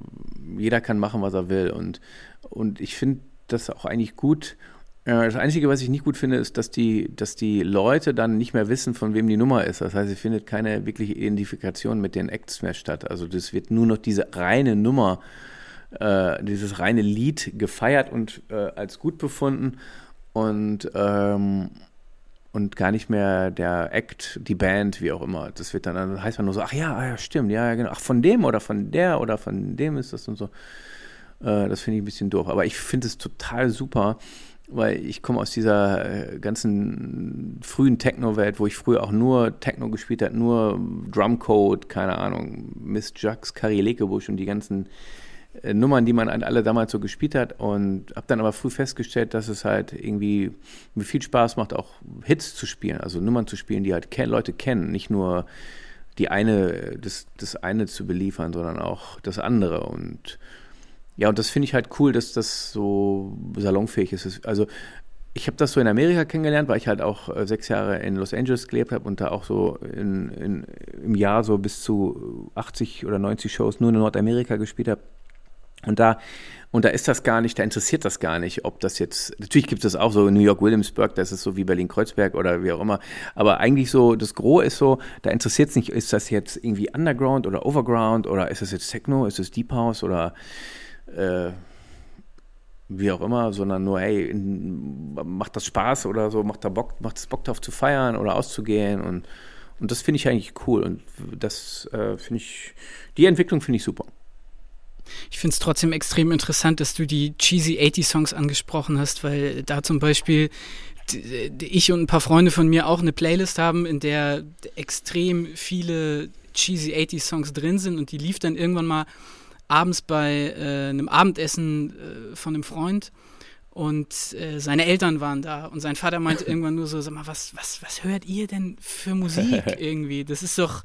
jeder kann machen, was er will. Und, und ich finde das auch eigentlich gut. Äh, das Einzige, was ich nicht gut finde, ist, dass die, dass die Leute dann nicht mehr wissen, von wem die Nummer ist. Das heißt, es findet keine wirkliche Identifikation mit den Acts mehr statt. Also das wird nur noch diese reine Nummer, äh, dieses reine Lied gefeiert und äh, als gut befunden. Und ähm, und gar nicht mehr der Act, die Band, wie auch immer. Das wird dann, dann heißt man nur so, ach ja, ah ja, stimmt, ja, genau. Ach, von dem oder von der oder von dem ist das und so. Äh, das finde ich ein bisschen doof. Aber ich finde es total super, weil ich komme aus dieser äh, ganzen frühen Techno-Welt, wo ich früher auch nur Techno gespielt habe, nur Drumcode, keine Ahnung, Miss Jux, Kari Lekebusch und die ganzen Nummern, die man alle damals so gespielt hat und habe dann aber früh festgestellt, dass es halt irgendwie mir viel Spaß macht, auch Hits zu spielen, also Nummern zu spielen, die halt Leute kennen, nicht nur die eine, das, das eine zu beliefern, sondern auch das andere und ja, und das finde ich halt cool, dass das so salonfähig ist. Also ich habe das so in Amerika kennengelernt, weil ich halt auch äh, sechs Jahre in Los Angeles gelebt habe und da auch so in, in, im Jahr so bis zu 80 oder 90 Shows nur in Nordamerika gespielt habe. Und da, und da ist das gar nicht, da interessiert das gar nicht, ob das jetzt, natürlich gibt es das auch so in New York Williamsburg, das ist so wie Berlin-Kreuzberg oder wie auch immer, aber eigentlich so, das Gros ist so, da interessiert es nicht, ist das jetzt irgendwie Underground oder Overground oder ist das jetzt Techno, ist es Deep House oder äh, wie auch immer, sondern nur, hey, macht das Spaß oder so, macht da Bock, macht es Bock drauf zu feiern oder auszugehen und, und das finde ich eigentlich cool und das äh, finde ich, die Entwicklung finde ich super. Ich finde es trotzdem extrem interessant, dass du die cheesy 80 Songs angesprochen hast, weil da zum Beispiel ich und ein paar Freunde von mir auch eine Playlist haben, in der extrem viele cheesy 80 Songs drin sind. Und die lief dann irgendwann mal abends bei äh, einem Abendessen äh, von einem Freund. Und äh, seine Eltern waren da. Und sein Vater meinte *laughs* irgendwann nur so, sag mal, was, was, was hört ihr denn für Musik *laughs* irgendwie? Das ist doch,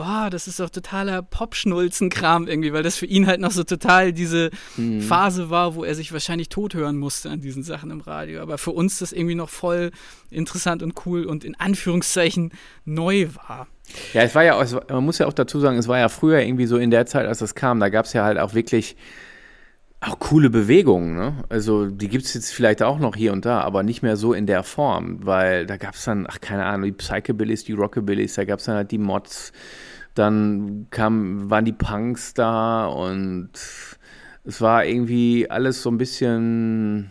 boah, das ist doch totaler Popschnulzenkram irgendwie, weil das für ihn halt noch so total diese mhm. Phase war, wo er sich wahrscheinlich tot hören musste an diesen Sachen im Radio. Aber für uns das irgendwie noch voll interessant und cool und in Anführungszeichen neu war. Ja, es war ja, auch, man muss ja auch dazu sagen, es war ja früher irgendwie so in der Zeit, als das kam, da gab es ja halt auch wirklich auch coole Bewegungen, ne? Also die gibt es jetzt vielleicht auch noch hier und da, aber nicht mehr so in der Form, weil da gab es dann, ach keine Ahnung, die Psychobillys, die Rockabillys, da gab es dann halt die Mods, dann kam, waren die Punks da und es war irgendwie alles so ein bisschen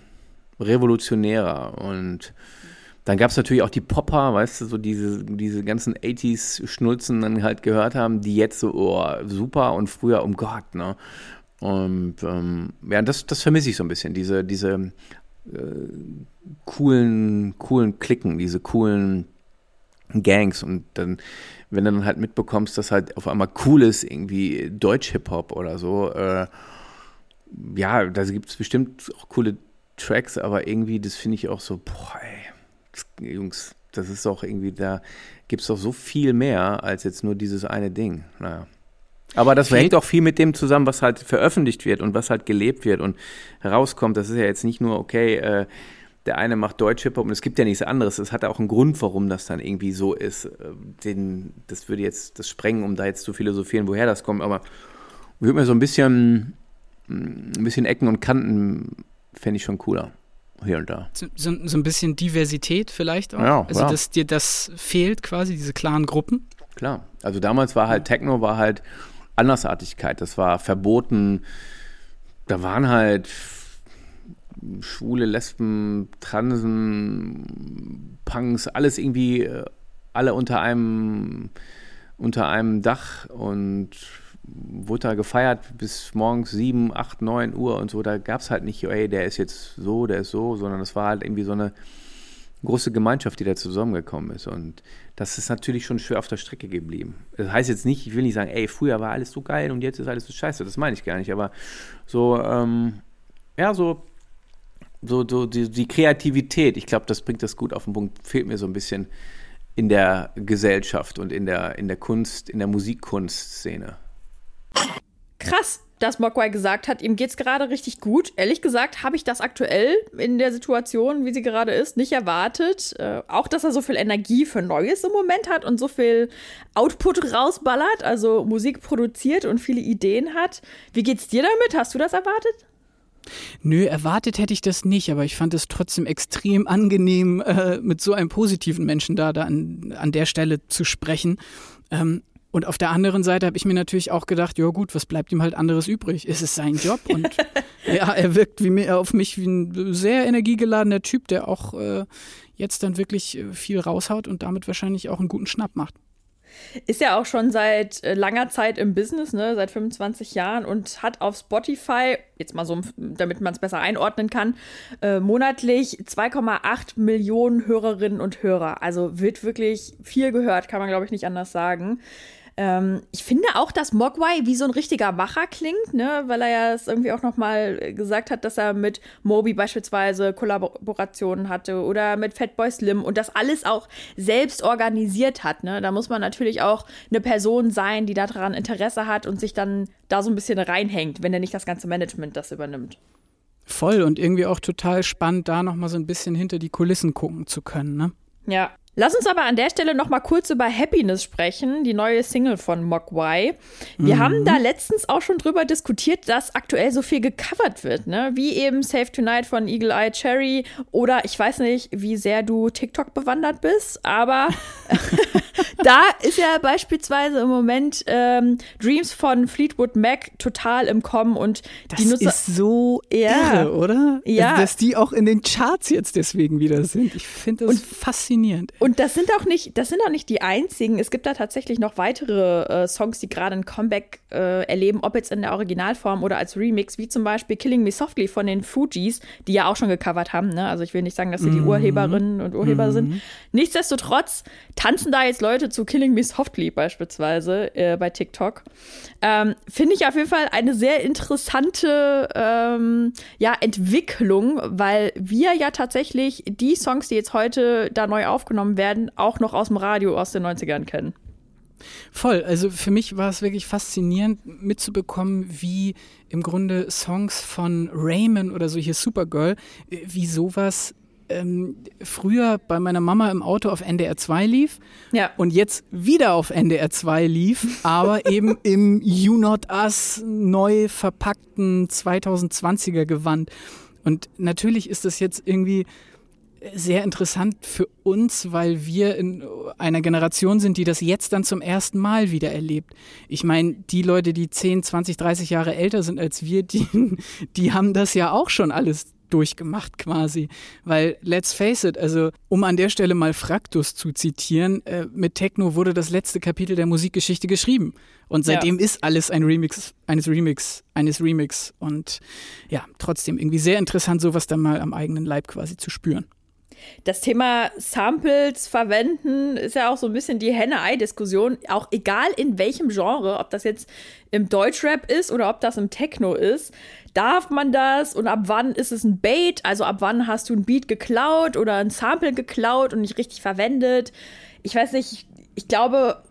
revolutionärer und dann gab es natürlich auch die Popper, weißt du, so diese, diese ganzen 80s-Schnulzen dann halt gehört haben, die jetzt so, oh, super und früher, um Gott, ne? Und ähm, ja, das, das vermisse ich so ein bisschen, diese, diese äh, coolen, coolen Klicken, diese coolen Gangs und dann, wenn du dann halt mitbekommst, dass halt auf einmal cool ist, irgendwie Deutsch-Hip-Hop oder so, äh, ja, da gibt es bestimmt auch coole Tracks, aber irgendwie, das finde ich auch so, boah, ey, Jungs, das ist doch irgendwie, da gibt es doch so viel mehr als jetzt nur dieses eine Ding. Naja. Aber das hängt auch viel mit dem zusammen, was halt veröffentlicht wird und was halt gelebt wird und herauskommt. Das ist ja jetzt nicht nur, okay, äh, der eine macht Deutsch-Hip-Hop und es gibt ja nichts anderes. Es hat auch einen Grund, warum das dann irgendwie so ist. Äh, den, das würde jetzt das sprengen, um da jetzt zu philosophieren, woher das kommt. Aber ich würde mir so ein bisschen, mm, ein bisschen Ecken und Kanten fände ich schon cooler. Hier und da. So, so, so ein bisschen Diversität vielleicht auch. Ja, also, ja. dass dir das fehlt quasi, diese klaren Gruppen. Klar. Also damals war halt Techno, war halt Andersartigkeit, das war verboten. Da waren halt Schwule, Lesben, Transen, Punks, alles irgendwie, äh, alle unter einem, unter einem Dach und wurde da gefeiert bis morgens 7, 8, 9 Uhr und so. Da gab es halt nicht, ey, der ist jetzt so, der ist so, sondern es war halt irgendwie so eine große Gemeinschaft, die da zusammengekommen ist. Und das ist natürlich schon schwer auf der Strecke geblieben. Das heißt jetzt nicht, ich will nicht sagen, ey, früher war alles so geil und jetzt ist alles so scheiße. Das meine ich gar nicht. Aber so, ähm, ja, so, so, so die, die Kreativität, ich glaube, das bringt das gut auf den Punkt, fehlt mir so ein bisschen in der Gesellschaft und in der, in der Kunst, in der Musikkunstszene. Krass, dass Mogwai gesagt hat, ihm geht es gerade richtig gut. Ehrlich gesagt habe ich das aktuell in der Situation, wie sie gerade ist, nicht erwartet. Äh, auch, dass er so viel Energie für Neues im Moment hat und so viel Output rausballert, also Musik produziert und viele Ideen hat. Wie geht's dir damit? Hast du das erwartet? Nö, erwartet hätte ich das nicht, aber ich fand es trotzdem extrem angenehm, äh, mit so einem positiven Menschen da, da an, an der Stelle zu sprechen. Ähm, und auf der anderen Seite habe ich mir natürlich auch gedacht, ja gut, was bleibt ihm halt anderes übrig? Es ist sein Job und *laughs* ja, er wirkt wie mir, auf mich wie ein sehr energiegeladener Typ, der auch äh, jetzt dann wirklich äh, viel raushaut und damit wahrscheinlich auch einen guten Schnapp macht. Ist ja auch schon seit äh, langer Zeit im Business, ne, seit 25 Jahren und hat auf Spotify, jetzt mal so, damit man es besser einordnen kann, äh, monatlich 2,8 Millionen Hörerinnen und Hörer. Also wird wirklich viel gehört, kann man glaube ich nicht anders sagen. Ähm, ich finde auch, dass Mogwai wie so ein richtiger Macher klingt, ne? weil er ja es irgendwie auch nochmal gesagt hat, dass er mit Moby beispielsweise Kollaborationen hatte oder mit Fatboy Slim und das alles auch selbst organisiert hat. Ne? Da muss man natürlich auch eine Person sein, die daran Interesse hat und sich dann da so ein bisschen reinhängt, wenn er nicht das ganze Management das übernimmt. Voll und irgendwie auch total spannend, da nochmal so ein bisschen hinter die Kulissen gucken zu können, ne? Ja, Lass uns aber an der Stelle noch mal kurz über Happiness sprechen, die neue Single von Mogwai. Wir mhm. haben da letztens auch schon drüber diskutiert, dass aktuell so viel gecovert wird, ne? Wie eben Save Tonight von Eagle Eye Cherry oder ich weiß nicht, wie sehr du TikTok bewandert bist, aber *laughs* *laughs* da ist ja beispielsweise im Moment ähm, Dreams von Fleetwood Mac total im Kommen und das die Nutzer ist so ja, irre, oder? Ja, also, dass die auch in den Charts jetzt deswegen wieder sind. Ich finde das und, faszinierend. Und das sind auch nicht, das sind auch nicht die einzigen. Es gibt da tatsächlich noch weitere äh, Songs, die gerade ein Comeback äh, erleben, ob jetzt in der Originalform oder als Remix, wie zum Beispiel Killing Me Softly von den Fugees, die ja auch schon gecovert haben. Ne? Also ich will nicht sagen, dass sie die mhm. Urheberinnen und Urheber mhm. sind. Nichtsdestotrotz tanzen da jetzt Leute zu Killing Me Softly beispielsweise äh, bei TikTok. Ähm, Finde ich auf jeden Fall eine sehr interessante ähm, ja, Entwicklung, weil wir ja tatsächlich die Songs, die jetzt heute da neu aufgenommen werden, auch noch aus dem Radio aus den 90ern kennen. Voll. Also für mich war es wirklich faszinierend mitzubekommen, wie im Grunde Songs von Raymond oder so hier Supergirl, äh, wie sowas ähm, früher bei meiner Mama im Auto auf NDR 2 lief ja. und jetzt wieder auf NDR 2 lief, aber *laughs* eben im You Not Us neu verpackten 2020er Gewand. Und natürlich ist das jetzt irgendwie sehr interessant für uns, weil wir in einer Generation sind, die das jetzt dann zum ersten Mal wieder erlebt. Ich meine, die Leute, die 10, 20, 30 Jahre älter sind als wir, die, *laughs* die haben das ja auch schon alles durchgemacht quasi. Weil, let's face it, also um an der Stelle mal Fraktus zu zitieren, äh, mit Techno wurde das letzte Kapitel der Musikgeschichte geschrieben. Und seitdem ja. ist alles ein Remix eines Remix, eines Remix. Und ja, trotzdem irgendwie sehr interessant, sowas dann mal am eigenen Leib quasi zu spüren. Das Thema Samples verwenden ist ja auch so ein bisschen die Henne-Ei-Diskussion. Auch egal in welchem Genre, ob das jetzt im Deutschrap ist oder ob das im Techno ist. Darf man das und ab wann ist es ein Bait? Also ab wann hast du ein Beat geklaut oder ein Sample geklaut und nicht richtig verwendet? Ich weiß nicht, ich glaube,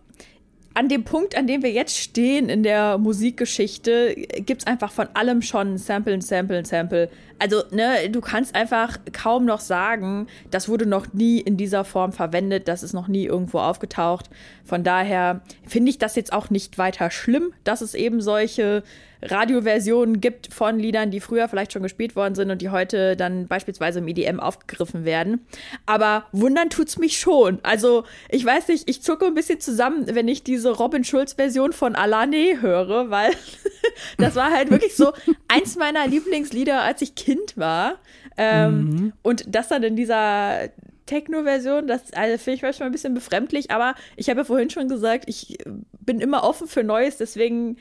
an dem Punkt, an dem wir jetzt stehen in der Musikgeschichte, gibt es einfach von allem schon Sample, Sample, Sample. Also, ne, du kannst einfach kaum noch sagen, das wurde noch nie in dieser Form verwendet, das ist noch nie irgendwo aufgetaucht. Von daher finde ich das jetzt auch nicht weiter schlimm, dass es eben solche Radioversionen gibt von Liedern, die früher vielleicht schon gespielt worden sind und die heute dann beispielsweise im EDM aufgegriffen werden. Aber wundern tut's mich schon. Also, ich weiß nicht, ich zucke ein bisschen zusammen, wenn ich diese Robin Schulz-Version von Alane höre, weil *laughs* das war halt wirklich so eins meiner Lieblingslieder, als ich Kind war. Ähm, mhm. Und das dann in dieser Techno-Version, das also finde ich manchmal ein bisschen befremdlich, aber ich habe ja vorhin schon gesagt, ich bin immer offen für Neues, deswegen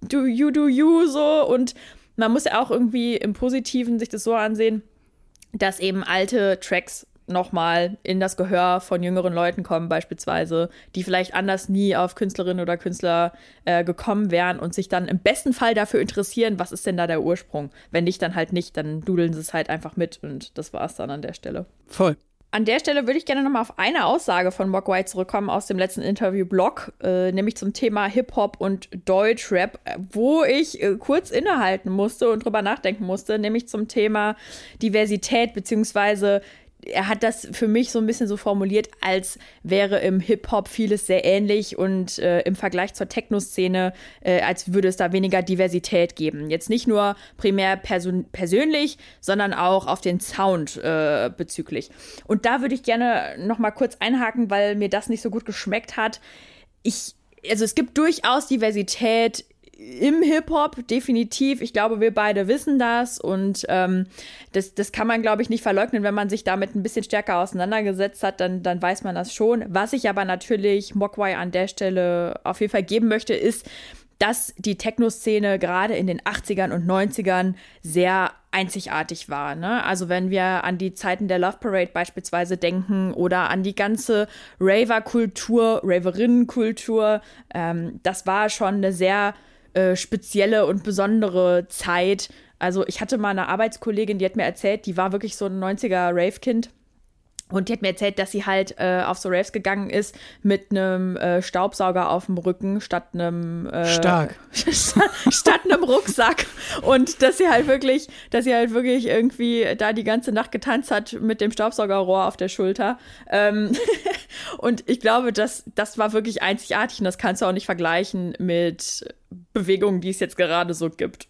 do you, do you so und man muss ja auch irgendwie im Positiven sich das so ansehen, dass eben alte Tracks nochmal in das Gehör von jüngeren Leuten kommen, beispielsweise, die vielleicht anders nie auf Künstlerinnen oder Künstler äh, gekommen wären und sich dann im besten Fall dafür interessieren, was ist denn da der Ursprung. Wenn nicht, dann halt nicht, dann dudeln sie es halt einfach mit und das war es dann an der Stelle. Voll. An der Stelle würde ich gerne nochmal auf eine Aussage von Mogwai zurückkommen aus dem letzten Interview-Blog, äh, nämlich zum Thema Hip-Hop und Deutschrap, wo ich äh, kurz innehalten musste und drüber nachdenken musste, nämlich zum Thema Diversität beziehungsweise er hat das für mich so ein bisschen so formuliert, als wäre im Hip-Hop vieles sehr ähnlich und äh, im Vergleich zur Techno-Szene, äh, als würde es da weniger Diversität geben. Jetzt nicht nur primär persönlich, sondern auch auf den Sound äh, bezüglich. Und da würde ich gerne noch mal kurz einhaken, weil mir das nicht so gut geschmeckt hat. Ich, also es gibt durchaus Diversität im Hip-Hop, definitiv. Ich glaube, wir beide wissen das und ähm, das, das kann man, glaube ich, nicht verleugnen. Wenn man sich damit ein bisschen stärker auseinandergesetzt hat, dann, dann weiß man das schon. Was ich aber natürlich Mogwai an der Stelle auf jeden Fall geben möchte, ist, dass die Techno-Szene gerade in den 80ern und 90ern sehr einzigartig war. Ne? Also wenn wir an die Zeiten der Love Parade beispielsweise denken oder an die ganze Raver-Kultur, Raverinnen-Kultur, ähm, das war schon eine sehr äh, spezielle und besondere Zeit. Also ich hatte mal eine Arbeitskollegin, die hat mir erzählt, die war wirklich so ein 90er Rave-Kind. Und die hat mir erzählt, dass sie halt äh, auf so Raves gegangen ist mit einem äh, Staubsauger auf dem Rücken statt einem äh, Stark. *laughs* statt einem Rucksack. Und dass sie halt wirklich, dass sie halt wirklich irgendwie da die ganze Nacht getanzt hat mit dem Staubsaugerrohr auf der Schulter. Ähm *laughs* und ich glaube, das, das war wirklich einzigartig und das kannst du auch nicht vergleichen mit Bewegungen, die es jetzt gerade so gibt.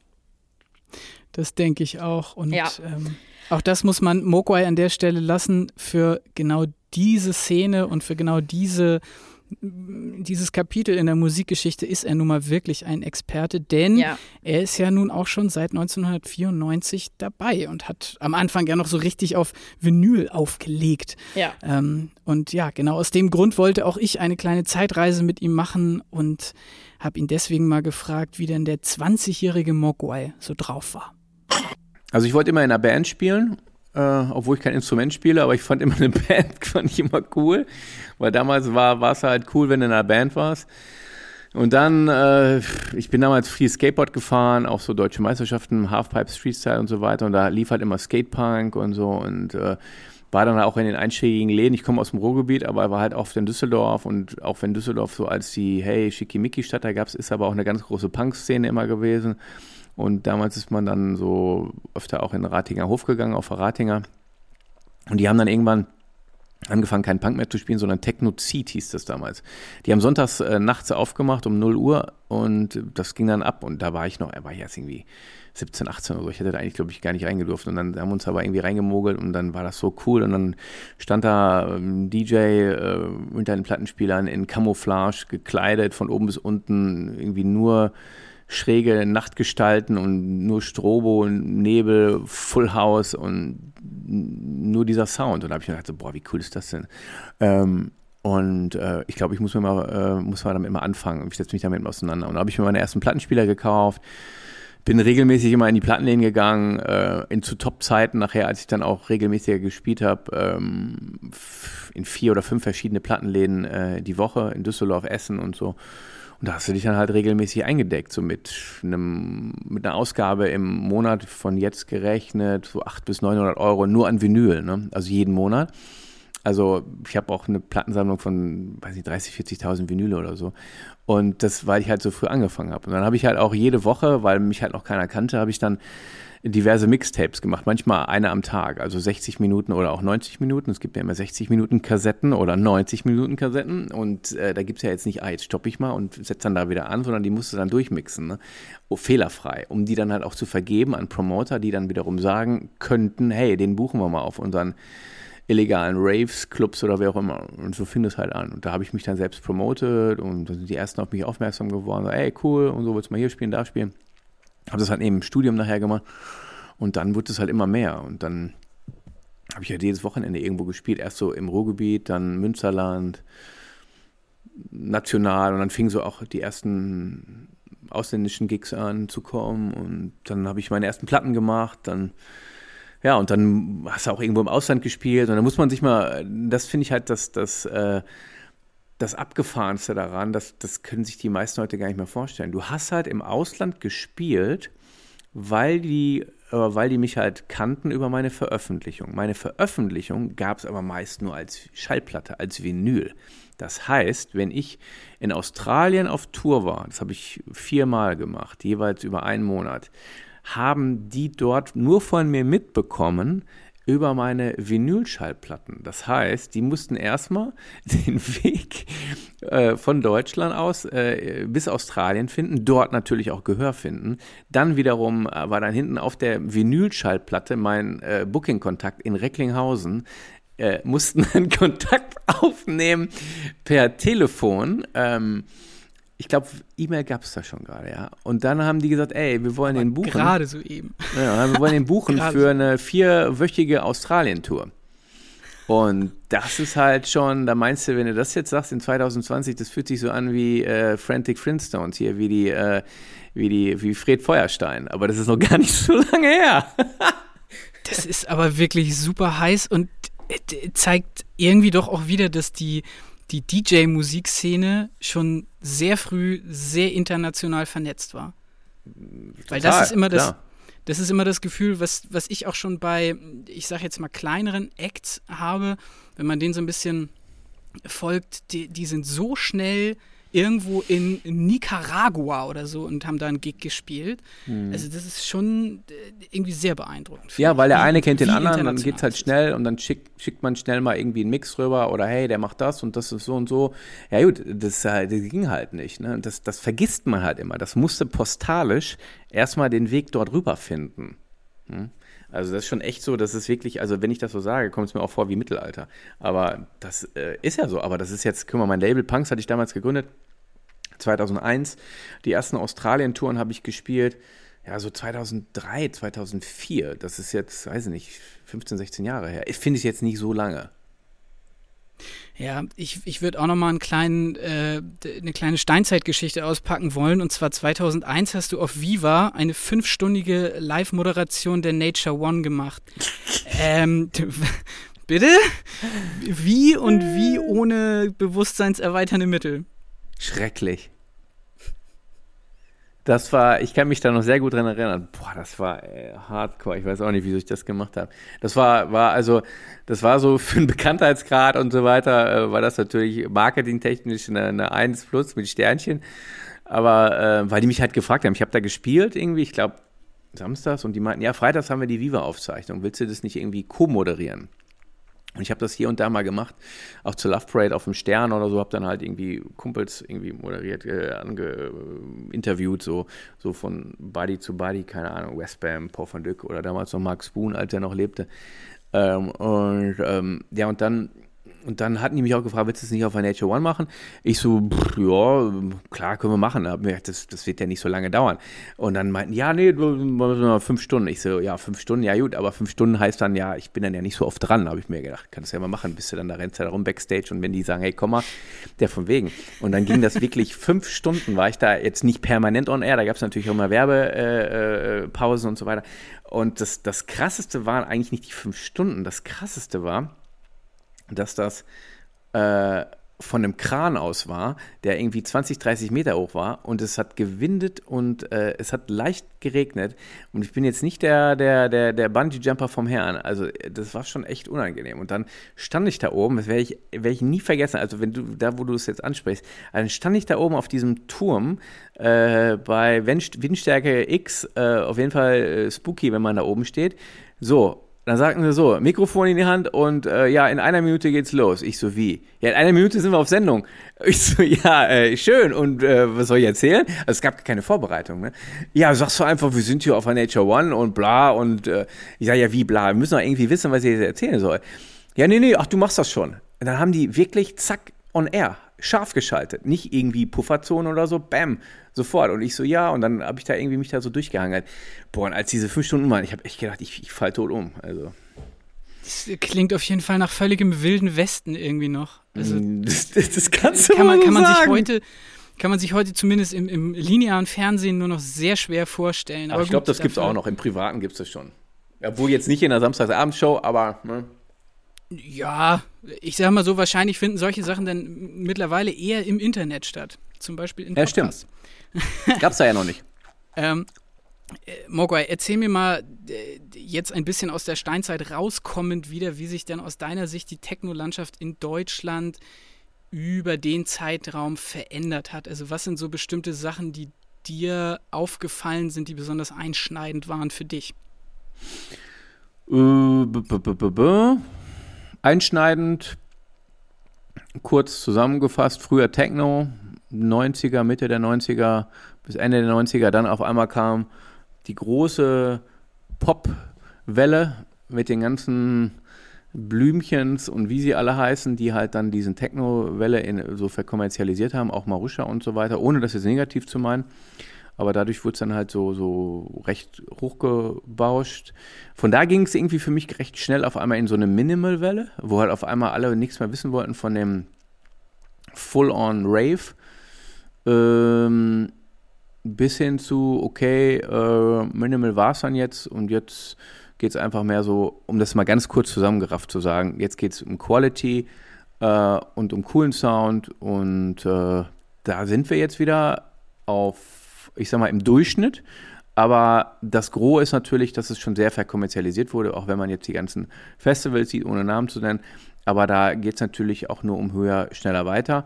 Das denke ich auch. Und ja. ähm auch das muss man Mokwai an der Stelle lassen für genau diese Szene und für genau diese dieses Kapitel in der Musikgeschichte ist er nun mal wirklich ein Experte, denn ja. er ist ja nun auch schon seit 1994 dabei und hat am Anfang ja noch so richtig auf Vinyl aufgelegt. Ja. Ähm, und ja, genau aus dem Grund wollte auch ich eine kleine Zeitreise mit ihm machen und habe ihn deswegen mal gefragt, wie denn der 20-jährige Mogwai so drauf war. Also ich wollte immer in einer Band spielen äh, obwohl ich kein Instrument spiele, aber ich fand immer eine *laughs* Band, fand ich immer cool, weil damals war es halt cool, wenn du in einer Band warst. Und dann, äh, ich bin damals viel Skateboard gefahren, auch so deutsche Meisterschaften, Halfpipe, Streetstyle und so weiter. Und da lief halt immer Skatepunk und so und äh, war dann auch in den einschlägigen Läden. Ich komme aus dem Ruhrgebiet, aber war halt oft in Düsseldorf und auch wenn Düsseldorf so als die, hey, Schickimicki-Stadt da gab ist aber auch eine ganz große Punk-Szene immer gewesen. Und damals ist man dann so öfter auch in Ratinger Hof gegangen, auf Ratinger. Und die haben dann irgendwann angefangen, keinen Punk mehr zu spielen, sondern Techno-Seed hieß das damals. Die haben sonntags äh, nachts aufgemacht um 0 Uhr und das ging dann ab. Und da war ich noch, er war jetzt irgendwie 17, 18 oder so. Ich hätte da eigentlich, glaube ich, gar nicht reingedurft. Und dann haben wir uns aber irgendwie reingemogelt und dann war das so cool. Und dann stand da ein ähm, DJ äh, unter den Plattenspielern in Camouflage gekleidet, von oben bis unten, irgendwie nur schräge Nachtgestalten und nur Strobo und Nebel, Full House und nur dieser Sound. Und da habe ich mir gedacht, so, boah, wie cool ist das denn? Ähm, und äh, ich glaube, ich muss mir mal, äh, muss mal damit mal anfangen. Ich setze mich damit auseinander. Und da habe ich mir meine ersten Plattenspieler gekauft. Bin regelmäßig immer in die Plattenläden gegangen, äh, in zu Top-Zeiten nachher, als ich dann auch regelmäßiger gespielt habe, ähm, in vier oder fünf verschiedene Plattenläden äh, die Woche, in Düsseldorf, Essen und so. Und da hast du dich dann halt regelmäßig eingedeckt, so mit, einem, mit einer Ausgabe im Monat von jetzt gerechnet, so 800 bis 900 Euro nur an Vinyl, ne? also jeden Monat. Also ich habe auch eine Plattensammlung von, weiß nicht, 30, 40.000 Vinyle oder so. Und das, weil ich halt so früh angefangen habe. Und dann habe ich halt auch jede Woche, weil mich halt noch keiner kannte, habe ich dann diverse Mixtapes gemacht, manchmal eine am Tag, also 60 Minuten oder auch 90 Minuten. Es gibt ja immer 60 Minuten Kassetten oder 90 Minuten Kassetten und äh, da gibt es ja jetzt nicht, ah, jetzt stoppe ich mal und setze dann da wieder an, sondern die musst du dann durchmixen, ne? oh, fehlerfrei, um die dann halt auch zu vergeben an Promoter, die dann wiederum sagen könnten, hey, den buchen wir mal auf unseren illegalen Raves, Clubs oder wer auch immer. Und so fing es halt an. Und da habe ich mich dann selbst promotet und da sind die ersten auf mich aufmerksam geworden. So, ey, cool, und so willst du mal hier spielen, da spielen. Habe das halt eben im Studium nachher gemacht. Und dann wurde es halt immer mehr. Und dann habe ich halt jedes Wochenende irgendwo gespielt. Erst so im Ruhrgebiet, dann Münsterland, national. Und dann fingen so auch die ersten ausländischen Gigs an zu kommen. Und dann habe ich meine ersten Platten gemacht. Dann, ja, und dann hast du auch irgendwo im Ausland gespielt. Und dann muss man sich mal, das finde ich halt das, das, äh, das Abgefahrenste daran, das, das können sich die meisten Leute gar nicht mehr vorstellen. Du hast halt im Ausland gespielt, weil die, äh, weil die mich halt kannten über meine Veröffentlichung. Meine Veröffentlichung gab es aber meist nur als Schallplatte, als Vinyl. Das heißt, wenn ich in Australien auf Tour war, das habe ich viermal gemacht, jeweils über einen Monat, haben die dort nur von mir mitbekommen, über meine Vinylschallplatten. Das heißt, die mussten erstmal *laughs* den Weg äh, von Deutschland aus äh, bis Australien finden, dort natürlich auch Gehör finden. Dann wiederum äh, war dann hinten auf der Vinylschallplatte mein äh, Booking-Kontakt in Recklinghausen. Äh, mussten *laughs* einen Kontakt aufnehmen per Telefon. Ähm, ich glaube, E-Mail gab es da schon gerade, ja. Und dann haben die gesagt, ey, wir wollen den buchen. Gerade so eben. Ja, wir wollen den *laughs* buchen für eine vierwöchige Australien-Tour. Und das ist halt schon, da meinst du, wenn du das jetzt sagst in 2020, das fühlt sich so an wie äh, Frantic Flintstones hier, wie die, äh, wie die, wie Fred Feuerstein. Aber das ist noch *laughs* gar nicht so lange her. das ist aber wirklich super heiß und äh, zeigt irgendwie doch auch wieder, dass die die DJ-Musikszene schon sehr früh sehr international vernetzt war. Total, Weil das ist immer das, das ist immer das Gefühl, was, was ich auch schon bei, ich sag jetzt mal, kleineren Acts habe, wenn man denen so ein bisschen folgt, die, die sind so schnell irgendwo in Nicaragua oder so und haben da einen Gig gespielt. Hm. Also das ist schon äh, irgendwie sehr beeindruckend. Ja, weil der eine kennt den anderen, dann geht es halt schnell und dann schickt, schickt man schnell mal irgendwie einen Mix rüber oder hey, der macht das und das ist so und so. Ja gut, das, das ging halt nicht. Ne? Das, das vergisst man halt immer. Das musste postalisch erstmal den Weg dort rüber finden. Hm? Also das ist schon echt so, das ist wirklich, also wenn ich das so sage, kommt es mir auch vor wie Mittelalter. Aber das äh, ist ja so. Aber das ist jetzt, guck mal, mein Label Punks hatte ich damals gegründet, 2001. Die ersten Australien-Touren habe ich gespielt, ja, so 2003, 2004. Das ist jetzt, weiß ich nicht, 15, 16 Jahre her. Ich finde es jetzt nicht so lange. Ja, ich, ich würde auch noch mal einen kleinen, äh, eine kleine Steinzeitgeschichte auspacken wollen. Und zwar 2001 hast du auf Viva eine fünfstündige Live-Moderation der Nature One gemacht. *laughs* ähm, bitte? Wie und wie ohne bewusstseinserweiternde Mittel? Schrecklich. Das war, ich kann mich da noch sehr gut dran erinnern. Boah, das war ey, hardcore. Ich weiß auch nicht, wieso ich das gemacht habe. Das war, war also, das war so *laughs* für einen Bekanntheitsgrad und so weiter, äh, war das natürlich marketingtechnisch eine, eine 1 plus mit Sternchen. Aber äh, weil die mich halt gefragt haben, ich habe da gespielt irgendwie, ich glaube samstags und die meinten, ja, freitags haben wir die Viva-Aufzeichnung. Willst du das nicht irgendwie co-moderieren? Und ich habe das hier und da mal gemacht, auch zur Love Parade auf dem Stern oder so, habe dann halt irgendwie Kumpels irgendwie moderiert, äh, ange, äh, interviewt, so, so von Buddy zu Buddy, keine Ahnung, Westbam, Paul van Dyck oder damals noch Mark Spoon, als er noch lebte. Ähm, und ähm, ja, und dann und dann hatten die mich auch gefragt, willst du es nicht auf der Nature One machen? Ich so, pff, ja, klar, können wir machen. Das, das wird ja nicht so lange dauern. Und dann meinten, ja, nee, fünf Stunden. Ich so, ja, fünf Stunden, ja gut, aber fünf Stunden heißt dann, ja, ich bin dann ja nicht so oft dran, habe ich mir gedacht. Kannst du ja mal machen, bist du dann da rennst du da rum Backstage und wenn die sagen, hey, komm mal, der von wegen. Und dann ging das *laughs* wirklich fünf Stunden, war ich da jetzt nicht permanent on air, da gab es natürlich auch mal Werbepausen äh, äh, und so weiter. Und das, das Krasseste waren eigentlich nicht die fünf Stunden, das Krasseste war, dass das äh, von einem Kran aus war, der irgendwie 20, 30 Meter hoch war und es hat gewindet und äh, es hat leicht geregnet. Und ich bin jetzt nicht der, der, der, der Bungee-Jumper vom Herrn, also das war schon echt unangenehm. Und dann stand ich da oben, das werde ich, werd ich nie vergessen, also wenn du, da wo du es jetzt ansprichst, dann stand ich da oben auf diesem Turm äh, bei Windstärke X, äh, auf jeden Fall äh, spooky, wenn man da oben steht, so dann sagten sie so, Mikrofon in die Hand und äh, ja, in einer Minute geht's los. Ich so, wie? Ja, in einer Minute sind wir auf Sendung. *laughs* Ich so, ja, äh, schön. Und äh, was soll ich erzählen? Also es gab keine Vorbereitung, ne? Ja, sagst du einfach, wir sind hier auf der Nature One und bla und äh, ich sag ja, wie bla, wir müssen doch irgendwie wissen, was ich jetzt erzählen soll. Ja, nee, nee, ach, du machst das schon. Und dann haben die wirklich zack on air scharf geschaltet. Nicht irgendwie Pufferzone oder so, bam, sofort. Und ich so, ja, und dann habe ich da irgendwie mich da so durchgehangelt. Boah, und als diese fünf Stunden waren, ich habe echt gedacht, ich, ich fall tot um. Also. Das klingt auf jeden Fall nach völligem wilden Westen irgendwie noch. Also, mm, *laughs* das, das, das kannst du kann man, so kann man sagen. sich heute kann man sich heute zumindest im, im linearen Fernsehen nur noch sehr schwer vorstellen. Aber, aber ich glaube, das gibt es auch noch. Im Privaten gibt es das schon. Obwohl jetzt nicht in der Samstagsabendshow, aber. Ne? Ja, ich sag mal so, wahrscheinlich finden solche Sachen dann mittlerweile eher im Internet statt. Zum Beispiel in Podcasts. Ja, stimmt. *laughs* Gab's da ja noch nicht. ähm, äh, Mogwai, erzähl mir mal äh, jetzt ein bisschen aus der Steinzeit rauskommend wieder, wie sich denn aus deiner Sicht die Technolandschaft in Deutschland über den Zeitraum verändert hat. Also was sind so bestimmte Sachen, die dir aufgefallen sind, die besonders einschneidend waren für dich? Äh, einschneidend, kurz zusammengefasst, früher Techno, 90er, Mitte der 90er bis Ende der 90er, dann auf einmal kam die große Pop-Welle mit den ganzen Blümchens und wie sie alle heißen, die halt dann diesen Techno-Welle so verkommerzialisiert haben, auch Marusha und so weiter, ohne das jetzt negativ zu meinen. Aber dadurch wurde es dann halt so, so recht hochgebauscht. Von da ging es irgendwie für mich recht schnell auf einmal in so eine Minimal-Welle, wo halt auf einmal alle nichts mehr wissen wollten von dem Full-on Rave. Ähm, bis hin zu, okay, äh, Minimal war es dann jetzt und jetzt geht es einfach mehr so, um das mal ganz kurz zusammengerafft zu sagen, jetzt geht es um Quality äh, und um coolen Sound und äh, da sind wir jetzt wieder auf ich sag mal, im Durchschnitt. Aber das Gros ist natürlich, dass es schon sehr verkommerzialisiert wurde, auch wenn man jetzt die ganzen Festivals sieht, ohne Namen zu nennen. Aber da geht es natürlich auch nur um höher, schneller weiter.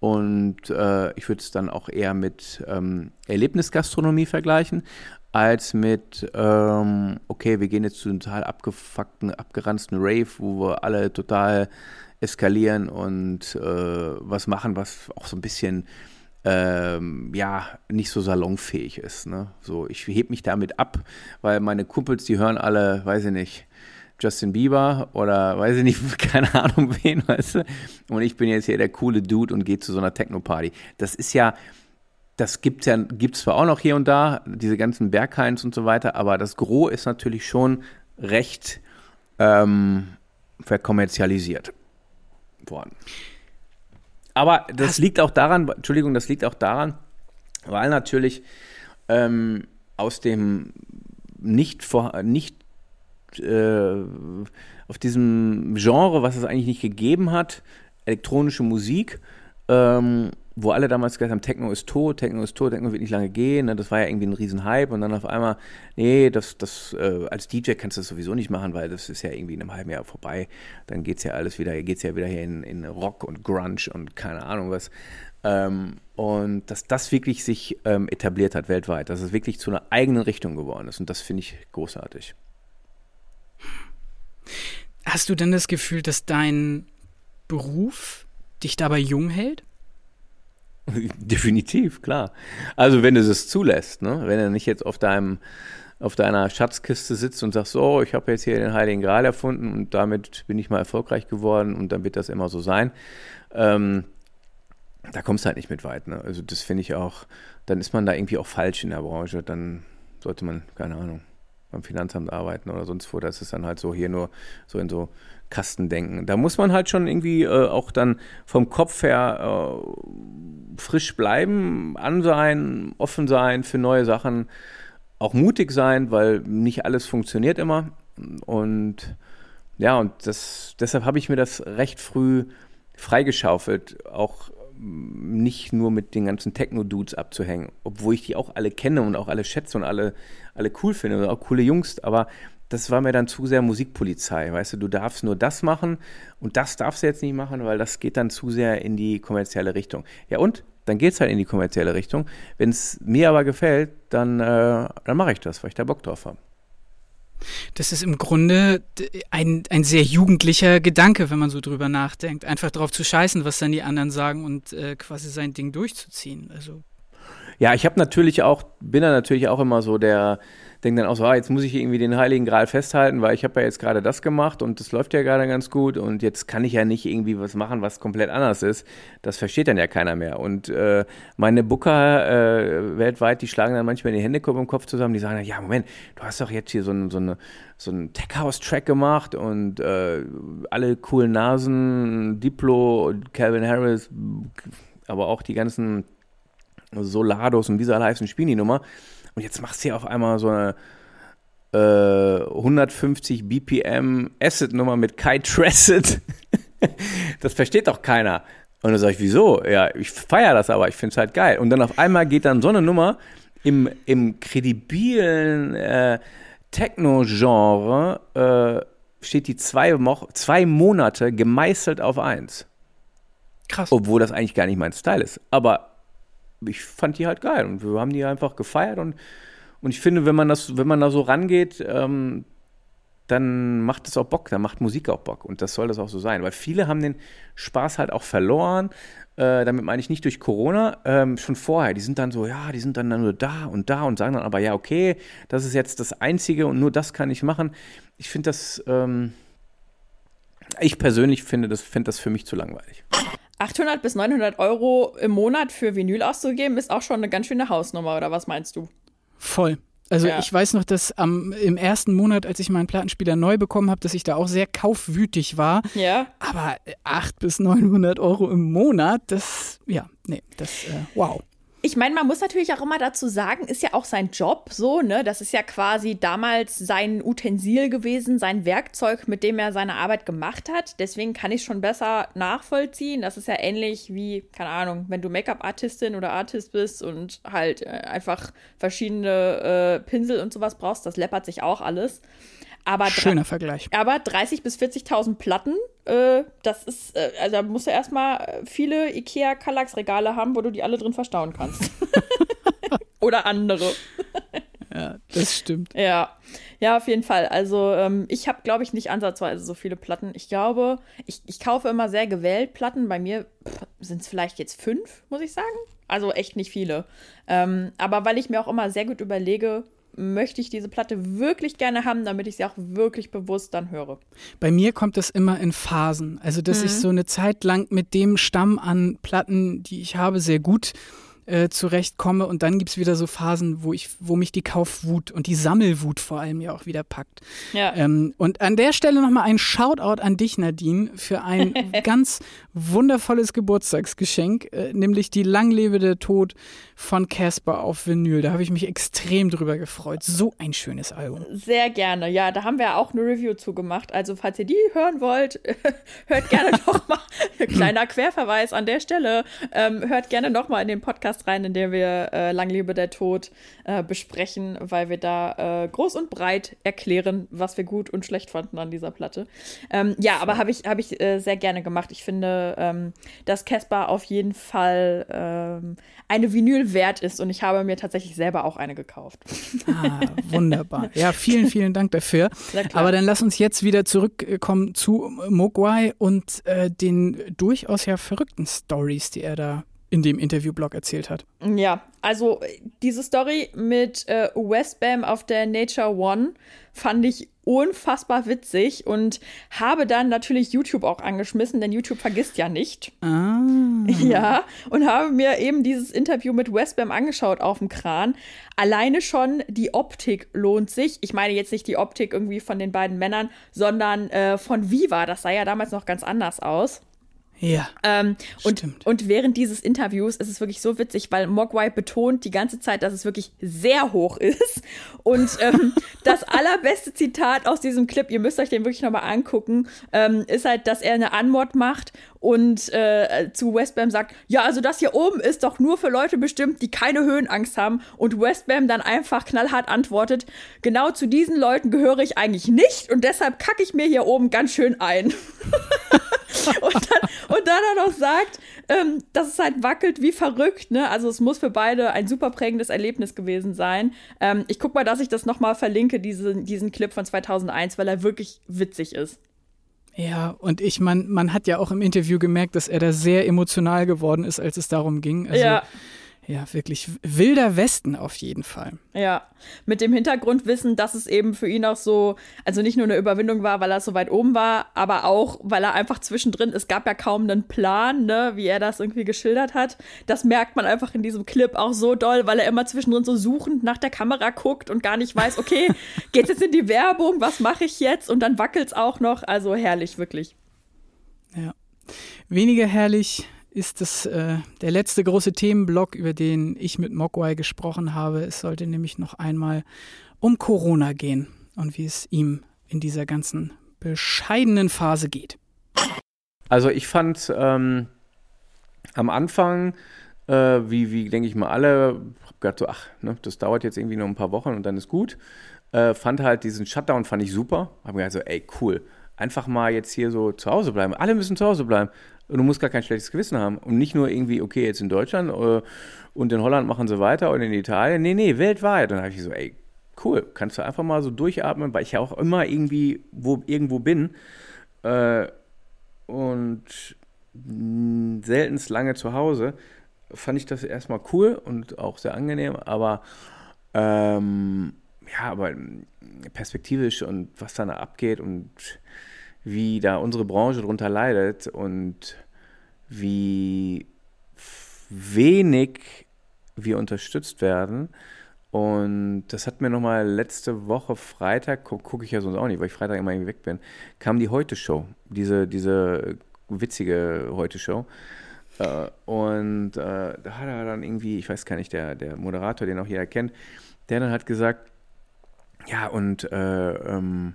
Und äh, ich würde es dann auch eher mit ähm, Erlebnisgastronomie vergleichen, als mit, ähm, okay, wir gehen jetzt zu einem total abgefuckten, abgeranzten Rave, wo wir alle total eskalieren und äh, was machen, was auch so ein bisschen ähm, ja, nicht so salonfähig ist. Ne? So, ich heb mich damit ab, weil meine Kumpels, die hören alle, weiß ich nicht, Justin Bieber oder weiß ich nicht, *laughs* keine Ahnung wen, weißt du? Und ich bin jetzt hier der coole Dude und gehe zu so einer Techno-Party. Das ist ja, das gibt's ja, gibt's zwar auch noch hier und da, diese ganzen Berghains und so weiter, aber das Gros ist natürlich schon recht ähm, verkommerzialisiert worden. Aber das Hast liegt auch daran, Entschuldigung, das liegt auch daran, weil natürlich ähm, aus dem nicht, vor, nicht äh, auf diesem Genre, was es eigentlich nicht gegeben hat, elektronische Musik, ähm, wo alle damals gesagt haben, Techno ist tot, Techno ist tot, Techno wird nicht lange gehen. Ne? Das war ja irgendwie ein Riesenhype und dann auf einmal, nee, das, das, äh, als DJ kannst du das sowieso nicht machen, weil das ist ja irgendwie in einem halben Jahr vorbei. Dann geht es ja alles wieder, geht es ja wieder hier in, in Rock und Grunge und keine Ahnung was. Ähm, und dass das wirklich sich ähm, etabliert hat weltweit, dass es wirklich zu einer eigenen Richtung geworden ist und das finde ich großartig. Hast du denn das Gefühl, dass dein Beruf dich dabei jung hält? *laughs* Definitiv, klar. Also wenn du es zulässt, ne? wenn du nicht jetzt auf deinem auf deiner Schatzkiste sitzt und sagst, so, ich habe jetzt hier den Heiligen Gral erfunden und damit bin ich mal erfolgreich geworden und dann wird das immer so sein. Ähm, da kommst du halt nicht mit weit. Ne? Also das finde ich auch, dann ist man da irgendwie auch falsch in der Branche. Dann sollte man, keine Ahnung, beim Finanzamt arbeiten oder sonst wo. Das ist dann halt so hier nur so in so Kastendenken. Da muss man halt schon irgendwie äh, auch dann vom Kopf her äh, frisch bleiben, an sein, offen sein für neue Sachen, auch mutig sein, weil nicht alles funktioniert immer. Und ja, und das, deshalb habe ich mir das recht früh freigeschaufelt, auch nicht nur mit den ganzen Techno-Dudes abzuhängen, obwohl ich die auch alle kenne und auch alle schätze und alle, alle cool finde und auch coole Jungs, aber das war mir dann zu sehr Musikpolizei, weißt du, du darfst nur das machen und das darfst du jetzt nicht machen, weil das geht dann zu sehr in die kommerzielle Richtung. Ja und? Dann geht es halt in die kommerzielle Richtung. Wenn es mir aber gefällt, dann, äh, dann mache ich das, weil ich da Bock drauf habe. Das ist im Grunde ein, ein sehr jugendlicher Gedanke, wenn man so drüber nachdenkt. Einfach drauf zu scheißen, was dann die anderen sagen und äh, quasi sein Ding durchzuziehen. Also. Ja, ich habe natürlich auch, bin da natürlich auch immer so der, denke dann auch so, ah, jetzt muss ich irgendwie den Heiligen Gral festhalten, weil ich habe ja jetzt gerade das gemacht und das läuft ja gerade ganz gut und jetzt kann ich ja nicht irgendwie was machen, was komplett anders ist. Das versteht dann ja keiner mehr. Und äh, meine Booker äh, weltweit, die schlagen dann manchmal die Hände im Kopf zusammen, die sagen dann, ja, Moment, du hast doch jetzt hier so, so eine so einen Tech-House-Track gemacht und äh, alle coolen Nasen, Diplo, Calvin Harris, aber auch die ganzen Solados und wie sie alle heißen, spielen die Nummer. Und jetzt machst du ja auf einmal so eine äh, 150 BPM Acid-Nummer mit Kai Tracid. *laughs* das versteht doch keiner. Und dann sage ich, wieso? Ja, ich feiere das aber, ich finde es halt geil. Und dann auf einmal geht dann so eine Nummer im, im kredibilen äh, Techno-Genre, äh, steht die zwei, zwei Monate gemeißelt auf eins. Krass. Obwohl das eigentlich gar nicht mein Style ist. Aber ich fand die halt geil und wir haben die einfach gefeiert und, und ich finde, wenn man das, wenn man da so rangeht, ähm, dann macht es auch Bock, dann macht Musik auch Bock und das soll das auch so sein, weil viele haben den Spaß halt auch verloren. Äh, damit meine ich nicht durch Corona, ähm, schon vorher. Die sind dann so, ja, die sind dann nur da und da und sagen dann aber, ja, okay, das ist jetzt das Einzige und nur das kann ich machen. Ich finde das, ähm, ich persönlich finde das, finde das für mich zu langweilig. 800 bis 900 Euro im Monat für Vinyl auszugeben, ist auch schon eine ganz schöne Hausnummer, oder was meinst du? Voll. Also ja. ich weiß noch, dass am, im ersten Monat, als ich meinen Plattenspieler neu bekommen habe, dass ich da auch sehr kaufwütig war. Ja. Aber 800 bis 900 Euro im Monat, das, ja, nee, das, äh, wow. Ich meine, man muss natürlich auch immer dazu sagen, ist ja auch sein Job so, ne? Das ist ja quasi damals sein Utensil gewesen, sein Werkzeug, mit dem er seine Arbeit gemacht hat. Deswegen kann ich schon besser nachvollziehen. Das ist ja ähnlich wie, keine Ahnung, wenn du Make-up-Artistin oder Artist bist und halt äh, einfach verschiedene äh, Pinsel und sowas brauchst, das läppert sich auch alles. Aber Schöner Vergleich. Aber 30 bis 40.000 Platten, äh, das ist, äh, also da musst du erstmal viele IKEA Kallax Regale haben, wo du die alle drin verstauen kannst. *laughs* *laughs* Oder andere. *laughs* ja, das stimmt. Ja, ja, auf jeden Fall. Also ähm, ich habe, glaube ich, nicht ansatzweise so viele Platten. Ich glaube, ich, ich kaufe immer sehr gewählt Platten. Bei mir sind es vielleicht jetzt fünf, muss ich sagen. Also echt nicht viele. Ähm, aber weil ich mir auch immer sehr gut überlege, möchte ich diese Platte wirklich gerne haben, damit ich sie auch wirklich bewusst dann höre. Bei mir kommt das immer in Phasen. Also, dass mhm. ich so eine Zeit lang mit dem Stamm an Platten, die ich habe, sehr gut äh, zurechtkomme. Und dann gibt es wieder so Phasen, wo ich, wo mich die Kaufwut und die Sammelwut vor allem ja auch wieder packt. Ja. Ähm, und an der Stelle nochmal ein Shoutout an dich, Nadine, für ein *laughs* ganz wundervolles Geburtstagsgeschenk, äh, nämlich die langlebende Tod von Casper auf Vinyl. Da habe ich mich extrem drüber gefreut. So ein schönes Album. Sehr gerne. Ja, da haben wir auch eine Review zugemacht. Also, falls ihr die hören wollt, *laughs* hört gerne *laughs* nochmal. Kleiner Querverweis an der Stelle. Ähm, hört gerne nochmal in den Podcast rein, in der wir äh, Lang lebe der Tod äh, besprechen, weil wir da äh, groß und breit erklären, was wir gut und schlecht fanden an dieser Platte. Ähm, ja, aber habe ich, hab ich äh, sehr gerne gemacht. Ich finde, ähm, dass Casper auf jeden Fall ähm, eine Vinyl wert ist und ich habe mir tatsächlich selber auch eine gekauft. Ah, wunderbar. Ja, vielen, vielen Dank dafür. Aber dann lass uns jetzt wieder zurückkommen zu Mogwai und äh, den durchaus ja verrückten Stories, die er da in dem Interviewblog erzählt hat. Ja, also diese Story mit äh, Westbam auf der Nature One fand ich unfassbar witzig und habe dann natürlich YouTube auch angeschmissen, denn YouTube vergisst ja nicht. Ah. Ja, und habe mir eben dieses Interview mit Westbam angeschaut auf dem Kran. Alleine schon die Optik lohnt sich. Ich meine jetzt nicht die Optik irgendwie von den beiden Männern, sondern äh, von Viva. Das sah ja damals noch ganz anders aus. Ja. Ähm, und, stimmt. und während dieses Interviews ist es wirklich so witzig, weil Mogwai betont die ganze Zeit, dass es wirklich sehr hoch ist. Und ähm, *laughs* das allerbeste Zitat aus diesem Clip, ihr müsst euch den wirklich nochmal angucken, ähm, ist halt, dass er eine Anmod macht und äh, zu Westbam sagt, ja, also das hier oben ist doch nur für Leute bestimmt, die keine Höhenangst haben. Und Westbam dann einfach knallhart antwortet, genau zu diesen Leuten gehöre ich eigentlich nicht und deshalb kacke ich mir hier oben ganz schön ein. *laughs* *laughs* und, dann, und dann er noch sagt, ähm, dass es halt wackelt wie verrückt. Ne? Also es muss für beide ein super prägendes Erlebnis gewesen sein. Ähm, ich guck mal, dass ich das nochmal verlinke, diese, diesen Clip von 2001, weil er wirklich witzig ist. Ja, und ich, man, man hat ja auch im Interview gemerkt, dass er da sehr emotional geworden ist, als es darum ging. Also, ja. Ja, wirklich wilder Westen auf jeden Fall. Ja, mit dem Hintergrundwissen, dass es eben für ihn auch so, also nicht nur eine Überwindung war, weil er so weit oben war, aber auch, weil er einfach zwischendrin, es gab ja kaum einen Plan, ne, wie er das irgendwie geschildert hat. Das merkt man einfach in diesem Clip auch so doll, weil er immer zwischendrin so suchend nach der Kamera guckt und gar nicht weiß, okay, *laughs* geht's jetzt in die Werbung, was mache ich jetzt? Und dann wackelt's auch noch. Also herrlich, wirklich. Ja. Weniger herrlich ist es äh, der letzte große Themenblock, über den ich mit Mogwai gesprochen habe. Es sollte nämlich noch einmal um Corona gehen und wie es ihm in dieser ganzen bescheidenen Phase geht. Also ich fand ähm, am Anfang, äh, wie, wie denke ich mal alle, habe gedacht so, ach, ne, das dauert jetzt irgendwie nur ein paar Wochen und dann ist gut. Äh, fand halt diesen Shutdown fand ich super. Habe gedacht so, ey cool, einfach mal jetzt hier so zu Hause bleiben. Alle müssen zu Hause bleiben. Und du musst gar kein schlechtes Gewissen haben. Und nicht nur irgendwie, okay, jetzt in Deutschland äh, und in Holland machen sie weiter und in Italien. Nee, nee, weltweit. Und dann habe ich so, ey, cool, kannst du einfach mal so durchatmen, weil ich ja auch immer irgendwie wo, irgendwo bin. Äh, und seltenst lange zu Hause. Fand ich das erstmal cool und auch sehr angenehm, aber ähm, ja, aber perspektivisch und was da abgeht und wie da unsere Branche darunter leidet und wie wenig wir unterstützt werden. Und das hat mir nochmal letzte Woche Freitag, gucke guck ich ja sonst auch nicht, weil ich Freitag immer irgendwie weg bin, kam die Heute-Show, diese, diese witzige Heute-Show. Äh, und äh, da hat er dann irgendwie, ich weiß gar nicht, der, der Moderator, den auch jeder kennt, der dann hat gesagt, ja, und äh, ähm,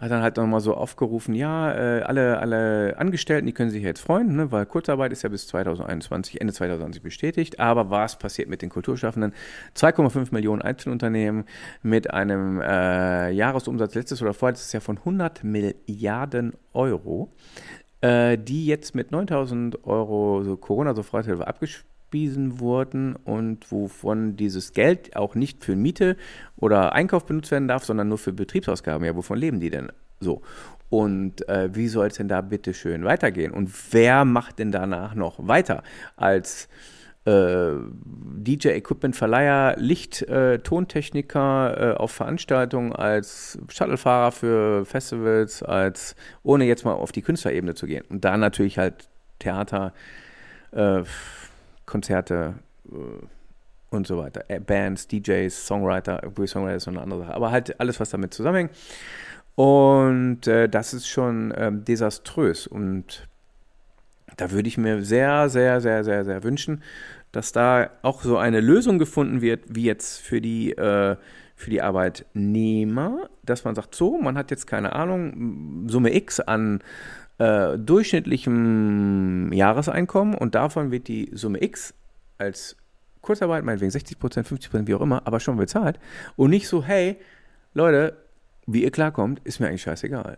hat dann halt nochmal so aufgerufen, ja, äh, alle, alle Angestellten, die können sich jetzt freuen, ne, weil Kurzarbeit ist ja bis 2021, Ende 2020 bestätigt. Aber was passiert mit den Kulturschaffenden? 2,5 Millionen Einzelunternehmen mit einem äh, Jahresumsatz letztes oder vorletztes Jahr von 100 Milliarden Euro, äh, die jetzt mit 9000 Euro so Corona-Soforthilfe abgespielt abgewiesen wurden und wovon dieses Geld auch nicht für Miete oder Einkauf benutzt werden darf, sondern nur für Betriebsausgaben. Ja, wovon leben die denn so? Und äh, wie soll es denn da bitte schön weitergehen? Und wer macht denn danach noch weiter als äh, DJ-Equipment-Verleiher, Licht-, äh, äh, auf Veranstaltungen, als Shuttlefahrer für Festivals, als ohne jetzt mal auf die Künstlerebene zu gehen. Und da natürlich halt Theater, äh, Konzerte äh, und so weiter. Äh, Bands, DJs, Songwriter, Songwriter ist noch eine andere Sache, aber halt alles, was damit zusammenhängt. Und das ist schon ähm, desaströs und da würde ich mir sehr, sehr, sehr, sehr, sehr wünschen, dass da auch so eine Lösung gefunden wird, wie jetzt für die, äh, für die Arbeitnehmer, dass man sagt, so, man hat jetzt keine Ahnung, Summe X an äh, durchschnittlichem Jahreseinkommen und davon wird die Summe X als Kurzarbeit, meinetwegen 60 Prozent, 50 Prozent, wie auch immer, aber schon bezahlt und nicht so, hey, Leute, wie ihr klarkommt, ist mir eigentlich scheißegal.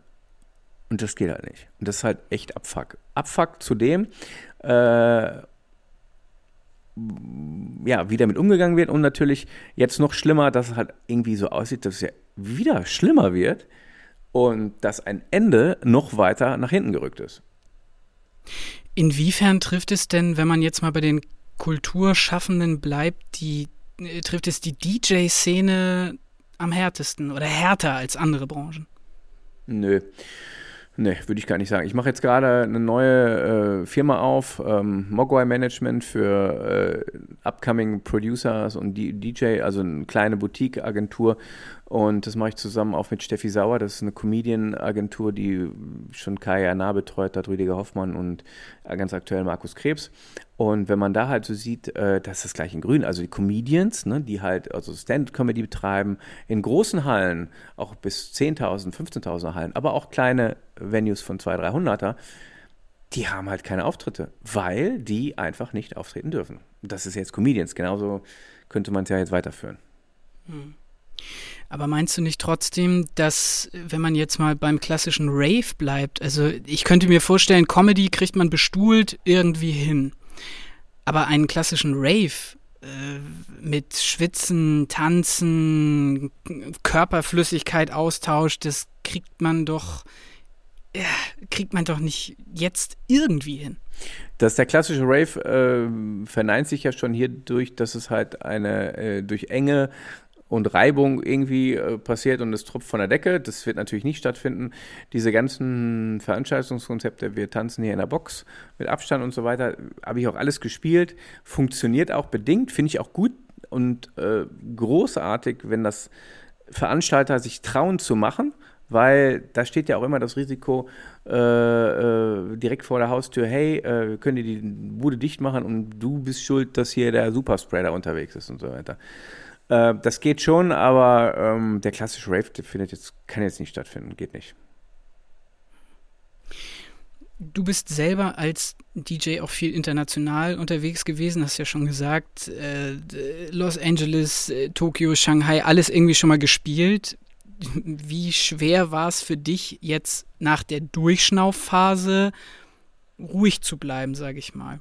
Und das geht halt nicht. Und das ist halt echt Abfuck. Abfuck zudem, äh, ja, wie damit umgegangen wird und natürlich jetzt noch schlimmer, dass es halt irgendwie so aussieht, dass es ja wieder schlimmer wird und dass ein Ende noch weiter nach hinten gerückt ist. Inwiefern trifft es denn, wenn man jetzt mal bei den Kulturschaffenden bleibt, die äh, trifft es die DJ-Szene am härtesten oder härter als andere Branchen? Nö. Nee, würde ich gar nicht sagen. Ich mache jetzt gerade eine neue äh, Firma auf, ähm, Mogwai Management für äh, upcoming Producers und DJ, also eine kleine Boutique-Agentur. Und das mache ich zusammen auch mit Steffi Sauer. Das ist eine Comedian-Agentur, die schon Kaya Nah betreut hat, Rüdiger Hoffmann und äh, ganz aktuell Markus Krebs. Und wenn man da halt so sieht, äh, das ist das gleich in grün. Also die Comedians, ne, die halt also Stand-Comedy betreiben, in großen Hallen, auch bis 10.000, 15.000 Hallen, aber auch kleine Venues von 200, 300er, die haben halt keine Auftritte, weil die einfach nicht auftreten dürfen. Das ist jetzt Comedians, genauso könnte man es ja jetzt weiterführen. Hm. Aber meinst du nicht trotzdem, dass, wenn man jetzt mal beim klassischen Rave bleibt, also ich könnte mir vorstellen, Comedy kriegt man bestuhlt irgendwie hin. Aber einen klassischen Rave äh, mit Schwitzen, Tanzen, Körperflüssigkeit, Austausch, das kriegt man doch, ja, kriegt man doch nicht jetzt irgendwie hin. Dass der klassische Rave äh, verneint sich ja schon hier durch, dass es halt eine äh, durch enge und Reibung irgendwie äh, passiert und es tropft von der Decke. Das wird natürlich nicht stattfinden. Diese ganzen Veranstaltungskonzepte, wir tanzen hier in der Box mit Abstand und so weiter, habe ich auch alles gespielt. Funktioniert auch bedingt, finde ich auch gut und äh, großartig, wenn das Veranstalter sich trauen zu machen, weil da steht ja auch immer das Risiko äh, äh, direkt vor der Haustür, hey, äh, wir können dir die Bude dicht machen und du bist schuld, dass hier der Superspreader unterwegs ist und so weiter. Äh, das geht schon, aber ähm, der klassische Rave findet jetzt, kann jetzt nicht stattfinden, geht nicht. Du bist selber als DJ auch viel international unterwegs gewesen, hast ja schon gesagt, äh, Los Angeles, äh, Tokio, Shanghai, alles irgendwie schon mal gespielt. Wie schwer war es für dich jetzt nach der Durchschnaufphase ruhig zu bleiben, sage ich mal?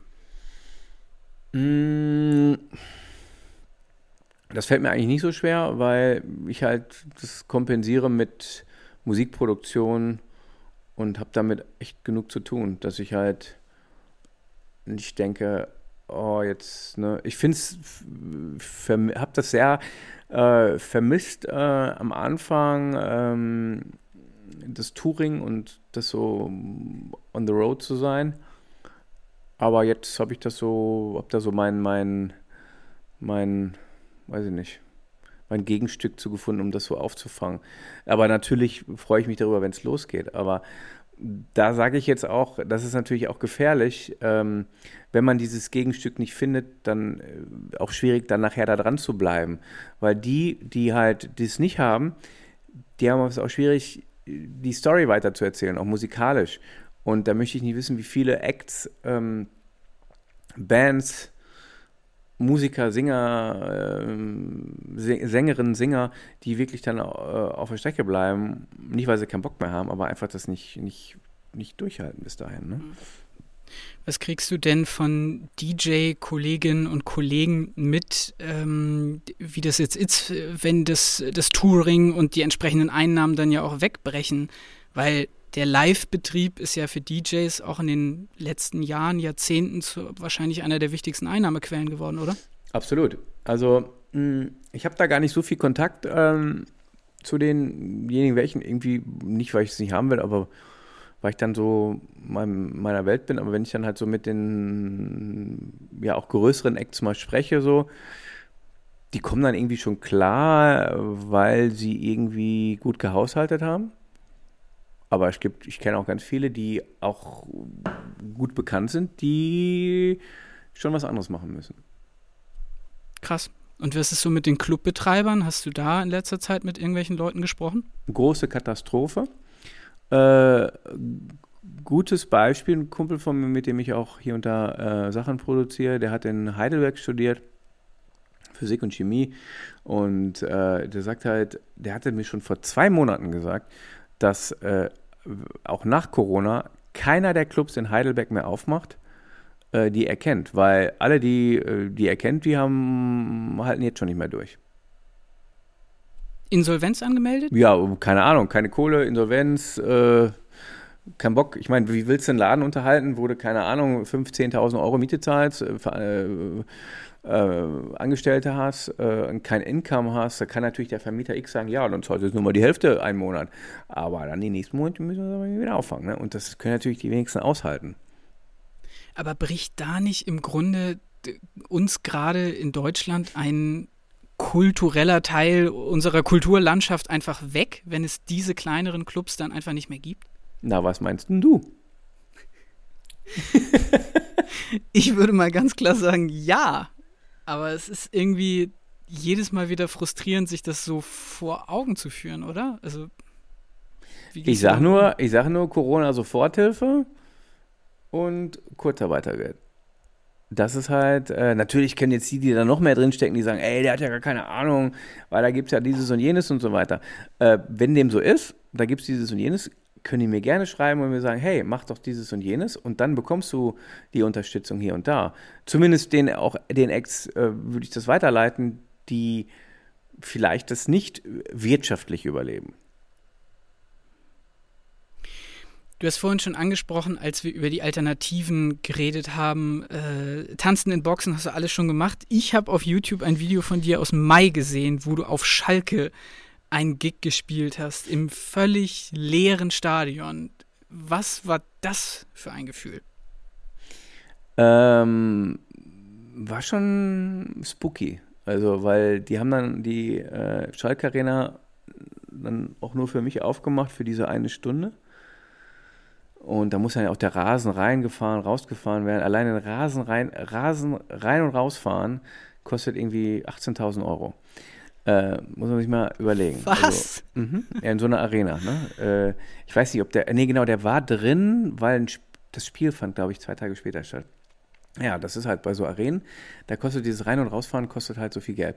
Mmh das fällt mir eigentlich nicht so schwer, weil ich halt das kompensiere mit Musikproduktion und habe damit echt genug zu tun, dass ich halt nicht denke, oh, jetzt, ne, ich finde es, habe das sehr äh, vermisst äh, am Anfang, ähm, das Touring und das so on the road zu sein. Aber jetzt habe ich das so, habe da so mein, mein, mein, weiß ich nicht, mein Gegenstück zu gefunden, um das so aufzufangen. Aber natürlich freue ich mich darüber, wenn es losgeht. Aber da sage ich jetzt auch, das ist natürlich auch gefährlich, ähm, wenn man dieses Gegenstück nicht findet, dann äh, auch schwierig, dann nachher da dran zu bleiben. Weil die, die halt das nicht haben, die haben es auch schwierig, die Story weiterzuerzählen, auch musikalisch. Und da möchte ich nicht wissen, wie viele Acts, ähm, Bands, Musiker, Singer, äh, Sängerinnen, Singer, die wirklich dann äh, auf der Strecke bleiben, nicht weil sie keinen Bock mehr haben, aber einfach das nicht, nicht, nicht durchhalten bis dahin. Ne? Was kriegst du denn von DJ-Kolleginnen und Kollegen mit, ähm, wie das jetzt ist, wenn das, das Touring und die entsprechenden Einnahmen dann ja auch wegbrechen? Weil der Live-Betrieb ist ja für DJs auch in den letzten Jahren, Jahrzehnten zu, wahrscheinlich einer der wichtigsten Einnahmequellen geworden, oder? Absolut. Also hm, ich habe da gar nicht so viel Kontakt ähm, zu denjenigen, welchen irgendwie, nicht weil ich es nicht haben will, aber weil ich dann so mein, meiner Welt bin, aber wenn ich dann halt so mit den ja auch größeren Acts mal spreche, so, die kommen dann irgendwie schon klar, weil sie irgendwie gut gehaushaltet haben. Aber es gibt, ich kenne auch ganz viele, die auch gut bekannt sind, die schon was anderes machen müssen. Krass. Und was ist so mit den Clubbetreibern? Hast du da in letzter Zeit mit irgendwelchen Leuten gesprochen? Große Katastrophe. Äh, gutes Beispiel, ein Kumpel von mir, mit dem ich auch hier und da äh, Sachen produziere, der hat in Heidelberg studiert, Physik und Chemie. Und äh, der sagt halt, der hatte mir schon vor zwei Monaten gesagt, dass äh, auch nach Corona keiner der Clubs in Heidelberg mehr aufmacht äh, die er kennt, weil alle, die, äh, die er kennt, die haben halten jetzt schon nicht mehr durch. Insolvenz angemeldet? Ja, keine Ahnung, keine Kohle, Insolvenz, äh, kein Bock. Ich meine, wie willst du einen Laden unterhalten, wo du, keine Ahnung, 15.000 10.000 Euro Miete zahlst, äh, äh, Angestellte hast, äh, kein Income hast, da kann natürlich der Vermieter X sagen, ja, dann zahlt jetzt nur mal die Hälfte einen Monat. Aber dann die nächsten Monate müssen wir wieder auffangen. Ne? Und das können natürlich die wenigsten aushalten. Aber bricht da nicht im Grunde uns gerade in Deutschland ein kultureller Teil unserer Kulturlandschaft einfach weg, wenn es diese kleineren Clubs dann einfach nicht mehr gibt? Na, was meinst denn du? *laughs* ich würde mal ganz klar sagen, ja. Aber es ist irgendwie jedes Mal wieder frustrierend, sich das so vor Augen zu führen, oder? Also, ich sag nur, ich sag nur Corona-Soforthilfe und Kurzarbeitergeld. Das ist halt, äh, natürlich können jetzt die, die da noch mehr drinstecken, die sagen, ey, der hat ja gar keine Ahnung, weil da gibt es ja dieses und jenes und so weiter. Äh, wenn dem so ist, da gibt es dieses und jenes, können die mir gerne schreiben und mir sagen, hey, mach doch dieses und jenes und dann bekommst du die Unterstützung hier und da. Zumindest den auch den Ex äh, würde ich das weiterleiten, die vielleicht das nicht wirtschaftlich überleben. Du hast vorhin schon angesprochen, als wir über die Alternativen geredet haben, äh, Tanzen in Boxen hast du alles schon gemacht. Ich habe auf YouTube ein Video von dir aus Mai gesehen, wo du auf Schalke ein Gig gespielt hast, im völlig leeren Stadion. Was war das für ein Gefühl? Ähm, war schon spooky. Also, weil die haben dann die äh, Schalke Arena dann auch nur für mich aufgemacht für diese eine Stunde. Und da muss dann ja auch der Rasen reingefahren, rausgefahren werden. Allein den Rasen rein, Rasen rein und rausfahren kostet irgendwie 18.000 Euro. Äh, muss man sich mal überlegen. Was? Also, mh, ja, in so einer Arena. Ne? Äh, ich weiß nicht, ob der. Nee, genau, der war drin, weil das Spiel fand, glaube ich, zwei Tage später statt. Ja, das ist halt bei so Arenen. Da kostet dieses Rein- und Rausfahren kostet halt so viel Geld.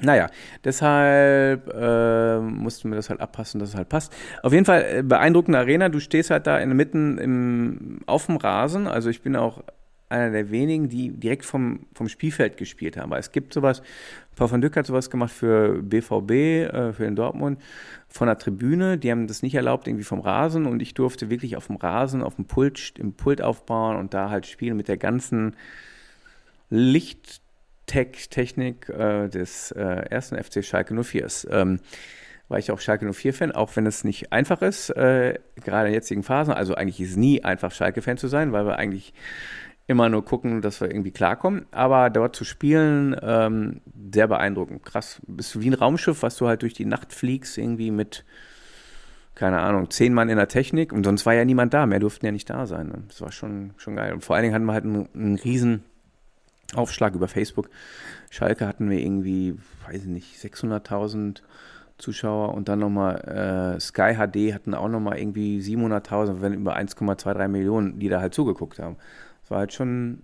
Naja, deshalb äh, mussten wir das halt abpassen, dass es halt passt. Auf jeden Fall äh, beeindruckende Arena. Du stehst halt da in, mitten im, auf dem Rasen. Also ich bin auch einer der wenigen, die direkt vom, vom Spielfeld gespielt haben. Weil es gibt sowas, Paul van Dyck hat sowas gemacht für BVB, äh, für den Dortmund, von der Tribüne. Die haben das nicht erlaubt, irgendwie vom Rasen. Und ich durfte wirklich auf dem Rasen, auf dem Pult, im Pult aufbauen und da halt spielen mit der ganzen Licht- Tech-Technik äh, des äh, ersten FC Schalke 04 ist. Ähm, war ich auch Schalke 04-Fan, auch wenn es nicht einfach ist, äh, gerade in jetzigen Phasen. Also eigentlich ist es nie einfach, Schalke-Fan zu sein, weil wir eigentlich immer nur gucken, dass wir irgendwie klarkommen. Aber dort zu spielen, ähm, sehr beeindruckend. Krass. Bist du wie ein Raumschiff, was du halt durch die Nacht fliegst, irgendwie mit, keine Ahnung, zehn Mann in der Technik. Und sonst war ja niemand da. Mehr durften ja nicht da sein. Das war schon, schon geil. Und vor allen Dingen hatten wir halt einen, einen riesen Aufschlag über Facebook. Schalke hatten wir irgendwie, weiß ich nicht, 600.000 Zuschauer und dann nochmal äh, Sky HD hatten auch nochmal irgendwie 700.000, wenn über 1,23 Millionen, die da halt zugeguckt haben. Das war halt schon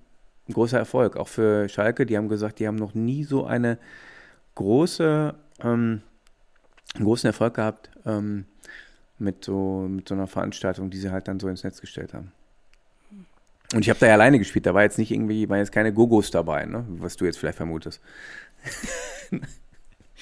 ein großer Erfolg, auch für Schalke. Die haben gesagt, die haben noch nie so eine große, ähm, einen großen Erfolg gehabt ähm, mit, so, mit so einer Veranstaltung, die sie halt dann so ins Netz gestellt haben. Und ich habe da ja alleine gespielt, da war jetzt nicht irgendwie, waren jetzt keine Gogos dabei, ne? was du jetzt vielleicht vermutest. *laughs*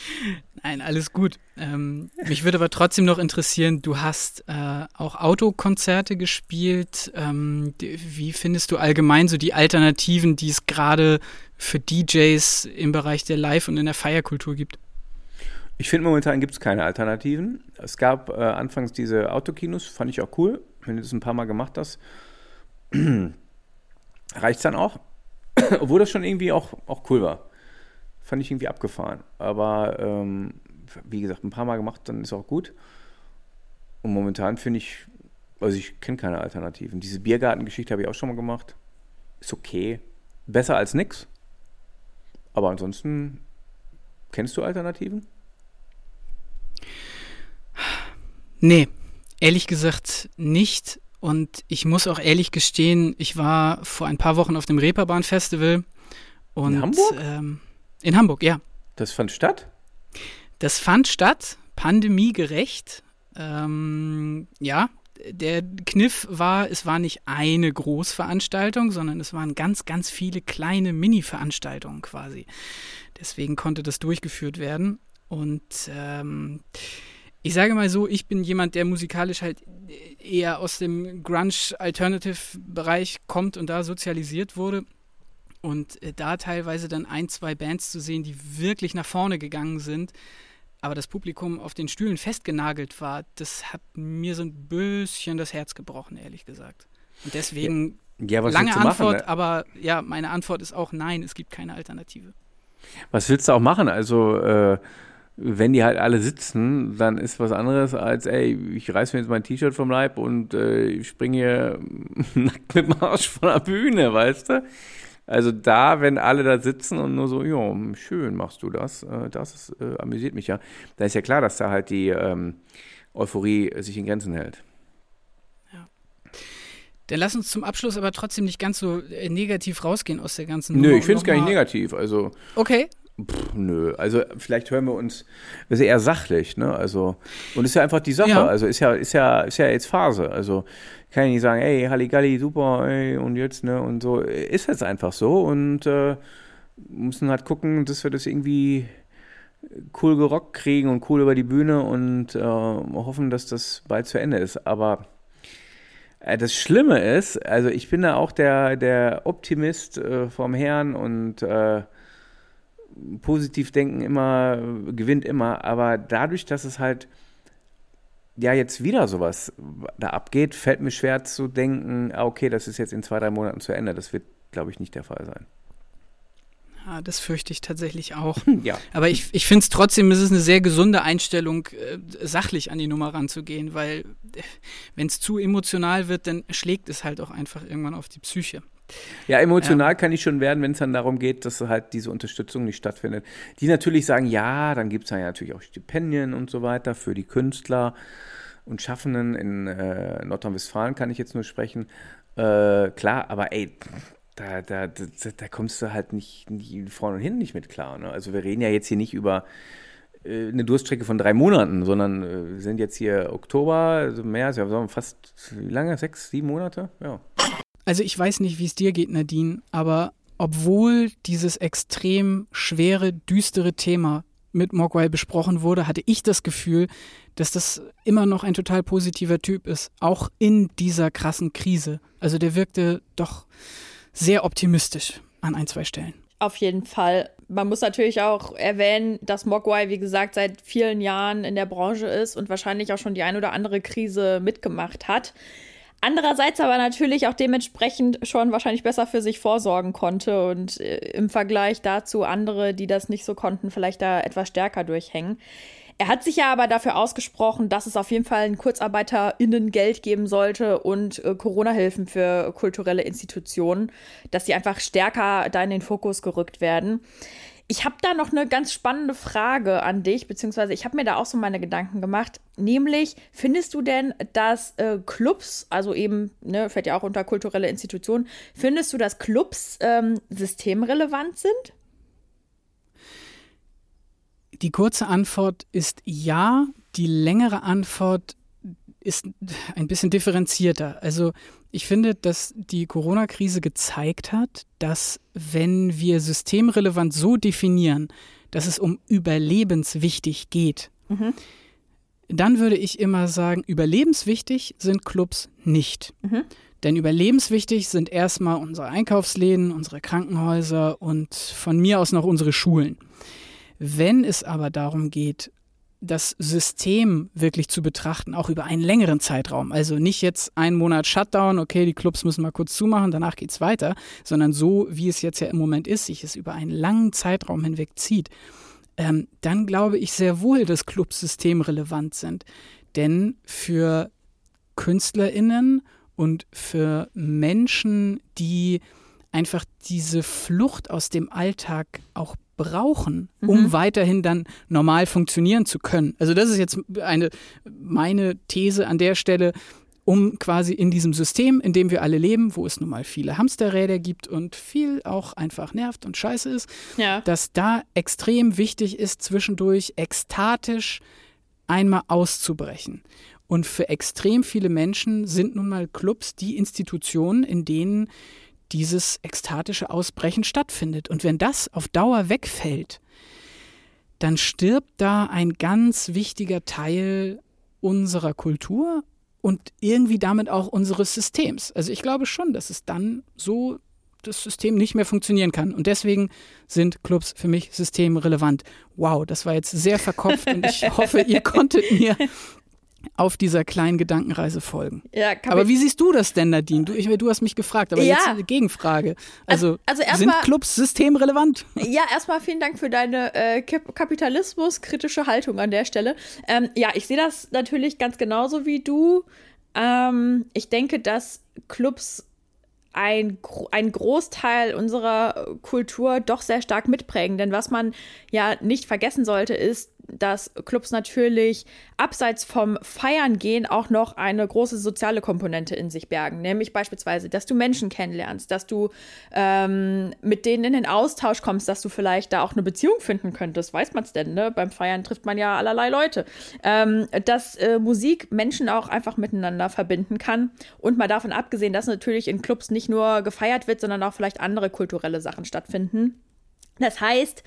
*laughs* Nein, alles gut. Ähm, mich würde aber trotzdem noch interessieren, du hast äh, auch Autokonzerte gespielt. Ähm, wie findest du allgemein so die Alternativen, die es gerade für DJs im Bereich der Live- und in der Feierkultur gibt? Ich finde, momentan gibt es keine Alternativen. Es gab äh, anfangs diese Autokinos, fand ich auch cool. Wenn du das ein paar Mal gemacht hast, *clears throat* reicht es dann auch. *clears throat* Obwohl das schon irgendwie auch, auch cool war fand ich irgendwie abgefahren. Aber ähm, wie gesagt, ein paar Mal gemacht, dann ist auch gut. Und momentan finde ich, also ich kenne keine Alternativen. Diese Biergartengeschichte habe ich auch schon mal gemacht. Ist okay. Besser als nix. Aber ansonsten, kennst du Alternativen? Nee, ehrlich gesagt nicht. Und ich muss auch ehrlich gestehen, ich war vor ein paar Wochen auf dem Reeperbahn Festival. Und, In Hamburg? Ähm, in Hamburg, ja. Das fand statt? Das fand statt, pandemiegerecht. Ähm, ja, der Kniff war, es war nicht eine Großveranstaltung, sondern es waren ganz, ganz viele kleine Mini-Veranstaltungen quasi. Deswegen konnte das durchgeführt werden. Und ähm, ich sage mal so, ich bin jemand, der musikalisch halt eher aus dem Grunge-Alternative-Bereich kommt und da sozialisiert wurde. Und äh, da teilweise dann ein, zwei Bands zu sehen, die wirklich nach vorne gegangen sind, aber das Publikum auf den Stühlen festgenagelt war, das hat mir so ein bisschen das Herz gebrochen, ehrlich gesagt. Und deswegen ja, lange Antwort, machen, ne? aber ja, meine Antwort ist auch nein, es gibt keine Alternative. Was willst du auch machen? Also, äh, wenn die halt alle sitzen, dann ist was anderes als, ey, ich reiß mir jetzt mein T-Shirt vom Leib und äh, ich springe hier *laughs* nackt mit dem Arsch von der Bühne, weißt du? Also da, wenn alle da sitzen und nur so, ja, schön machst du das, äh, das ist, äh, amüsiert mich ja, da ist ja klar, dass da halt die ähm, Euphorie sich in Grenzen hält. Ja. Dann lass uns zum Abschluss aber trotzdem nicht ganz so äh, negativ rausgehen aus der ganzen Nö, ich finde es gar nicht negativ. Also, okay. Pff, nö, also vielleicht hören wir uns, das ist eher sachlich, ne? Also, und ist ja einfach die Sache, ja. also ist ja, ist ja, ist ja jetzt Phase. Also kann ich nicht sagen, ey, Halligalli, super, ey, und jetzt, ne? Und so, ist jetzt einfach so und äh, müssen halt gucken, dass wir das irgendwie cool gerockt kriegen und cool über die Bühne und äh, hoffen, dass das bald zu Ende ist. Aber äh, das Schlimme ist, also ich bin da auch der, der Optimist äh, vom Herrn und äh, positiv denken immer, gewinnt immer, aber dadurch, dass es halt ja jetzt wieder sowas da abgeht, fällt mir schwer zu denken, ah, okay, das ist jetzt in zwei, drei Monaten zu Ende. Das wird, glaube ich, nicht der Fall sein. Ja, das fürchte ich tatsächlich auch. *laughs* ja. Aber ich, ich finde es trotzdem, es ist eine sehr gesunde Einstellung, äh, sachlich an die Nummer ranzugehen, weil äh, wenn es zu emotional wird, dann schlägt es halt auch einfach irgendwann auf die Psyche. Ja, emotional ja. kann ich schon werden, wenn es dann darum geht, dass halt diese Unterstützung nicht stattfindet. Die natürlich sagen, ja, dann gibt es ja natürlich auch Stipendien und so weiter für die Künstler und Schaffenden in äh, Nordrhein-Westfalen kann ich jetzt nur sprechen. Äh, klar, aber ey, da, da, da, da, kommst du halt nicht, nicht vorne und hinten nicht mit klar. Ne? Also wir reden ja jetzt hier nicht über äh, eine Durststrecke von drei Monaten, sondern äh, wir sind jetzt hier Oktober, also mehr, also fast wie lange? Sechs, sieben Monate? Ja. Also ich weiß nicht, wie es dir geht, Nadine, aber obwohl dieses extrem schwere, düstere Thema mit Mogwai besprochen wurde, hatte ich das Gefühl, dass das immer noch ein total positiver Typ ist, auch in dieser krassen Krise. Also der wirkte doch sehr optimistisch an ein, zwei Stellen. Auf jeden Fall. Man muss natürlich auch erwähnen, dass Mogwai, wie gesagt, seit vielen Jahren in der Branche ist und wahrscheinlich auch schon die ein oder andere Krise mitgemacht hat. Andererseits aber natürlich auch dementsprechend schon wahrscheinlich besser für sich vorsorgen konnte und äh, im Vergleich dazu andere, die das nicht so konnten, vielleicht da etwas stärker durchhängen. Er hat sich ja aber dafür ausgesprochen, dass es auf jeden Fall ein KurzarbeiterInnen Geld geben sollte und äh, Corona-Hilfen für kulturelle Institutionen, dass sie einfach stärker da in den Fokus gerückt werden. Ich habe da noch eine ganz spannende Frage an dich, beziehungsweise ich habe mir da auch so meine Gedanken gemacht. Nämlich, findest du denn, dass äh, Clubs, also eben, ne, fällt ja auch unter kulturelle Institutionen, findest du, dass Clubs ähm, systemrelevant sind? Die kurze Antwort ist ja. Die längere Antwort ist ein bisschen differenzierter. Also ich finde, dass die Corona-Krise gezeigt hat, dass wenn wir systemrelevant so definieren, dass es um überlebenswichtig geht, mhm. dann würde ich immer sagen, überlebenswichtig sind Clubs nicht. Mhm. Denn überlebenswichtig sind erstmal unsere Einkaufsläden, unsere Krankenhäuser und von mir aus noch unsere Schulen. Wenn es aber darum geht, das System wirklich zu betrachten, auch über einen längeren Zeitraum. Also nicht jetzt einen Monat Shutdown, okay, die Clubs müssen mal kurz zumachen, danach geht's weiter, sondern so, wie es jetzt ja im Moment ist, sich es über einen langen Zeitraum hinweg zieht, ähm, dann glaube ich sehr wohl, dass Clubs systemrelevant sind. Denn für KünstlerInnen und für Menschen, die einfach diese Flucht aus dem Alltag auch brauchen, um mhm. weiterhin dann normal funktionieren zu können. Also das ist jetzt eine meine These an der Stelle, um quasi in diesem System, in dem wir alle leben, wo es nun mal viele Hamsterräder gibt und viel auch einfach nervt und scheiße ist, ja. dass da extrem wichtig ist, zwischendurch ekstatisch einmal auszubrechen. Und für extrem viele Menschen sind nun mal Clubs die Institutionen, in denen dieses ekstatische Ausbrechen stattfindet. Und wenn das auf Dauer wegfällt, dann stirbt da ein ganz wichtiger Teil unserer Kultur und irgendwie damit auch unseres Systems. Also ich glaube schon, dass es dann so das System nicht mehr funktionieren kann. Und deswegen sind Clubs für mich systemrelevant. Wow, das war jetzt sehr verkopft und ich *laughs* hoffe, ihr konntet mir auf dieser kleinen Gedankenreise folgen. Ja, aber wie siehst du das denn, Nadine? Du, ich, du hast mich gefragt, aber ja. jetzt eine Gegenfrage. Also, also, also sind mal, Clubs systemrelevant? Ja, erstmal vielen Dank für deine äh, Kapitalismus-kritische Haltung an der Stelle. Ähm, ja, ich sehe das natürlich ganz genauso wie du. Ähm, ich denke, dass Clubs ein, ein Großteil unserer Kultur doch sehr stark mitprägen. Denn was man ja nicht vergessen sollte, ist, dass Clubs natürlich abseits vom Feiern gehen auch noch eine große soziale Komponente in sich bergen. Nämlich beispielsweise, dass du Menschen kennenlernst, dass du ähm, mit denen in den Austausch kommst, dass du vielleicht da auch eine Beziehung finden könntest. Weiß man es denn, ne? Beim Feiern trifft man ja allerlei Leute. Ähm, dass äh, Musik Menschen auch einfach miteinander verbinden kann. Und mal davon abgesehen, dass natürlich in Clubs nicht nur gefeiert wird, sondern auch vielleicht andere kulturelle Sachen stattfinden. Das heißt,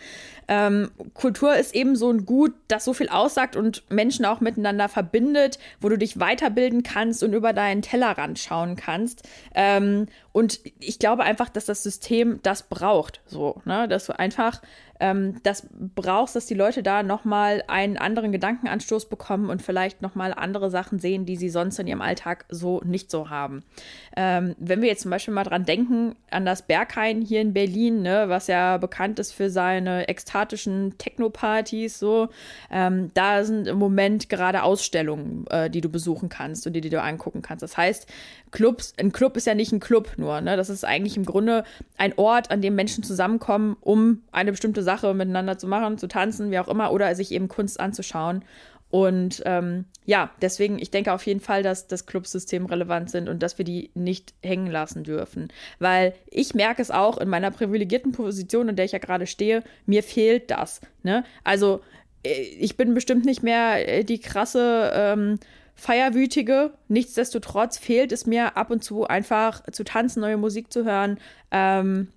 ähm, Kultur ist eben so ein Gut, das so viel aussagt und Menschen auch miteinander verbindet, wo du dich weiterbilden kannst und über deinen Tellerrand schauen kannst. Ähm, und ich glaube einfach, dass das System das braucht, so, ne? dass du einfach ähm, das brauchst, dass die Leute da nochmal einen anderen Gedankenanstoß bekommen und vielleicht nochmal andere Sachen sehen, die sie sonst in ihrem Alltag so nicht so haben. Ähm, wenn wir jetzt zum Beispiel mal dran denken, an das Berghain hier in Berlin, ne, was ja bekannt ist für seine ekstatischen Techno-Partys, so, ähm, da sind im Moment gerade Ausstellungen, äh, die du besuchen kannst und die, die du angucken kannst. Das heißt, Clubs, ein Club ist ja nicht ein Club nur, ne? Das ist eigentlich im Grunde ein Ort, an dem Menschen zusammenkommen, um eine bestimmte Sache miteinander zu machen, zu tanzen, wie auch immer, oder sich eben Kunst anzuschauen. Und ähm, ja, deswegen, ich denke auf jeden Fall, dass das Clubsystem relevant sind und dass wir die nicht hängen lassen dürfen. Weil ich merke es auch in meiner privilegierten Position, in der ich ja gerade stehe, mir fehlt das. Ne? Also äh, ich bin bestimmt nicht mehr äh, die krasse ähm, Feierwütige. Nichtsdestotrotz fehlt es mir ab und zu einfach zu tanzen, neue Musik zu hören. Ähm,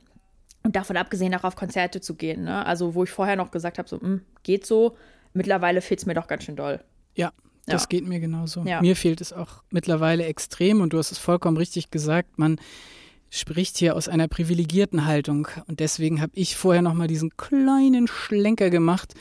und davon abgesehen auch auf Konzerte zu gehen. Ne? Also, wo ich vorher noch gesagt habe, so, mh, hm, geht so. Mittlerweile fehlt es mir doch ganz schön doll. Ja, das ja. geht mir genauso. Ja. Mir fehlt es auch mittlerweile extrem und du hast es vollkommen richtig gesagt. Man spricht hier aus einer privilegierten Haltung und deswegen habe ich vorher noch mal diesen kleinen Schlenker gemacht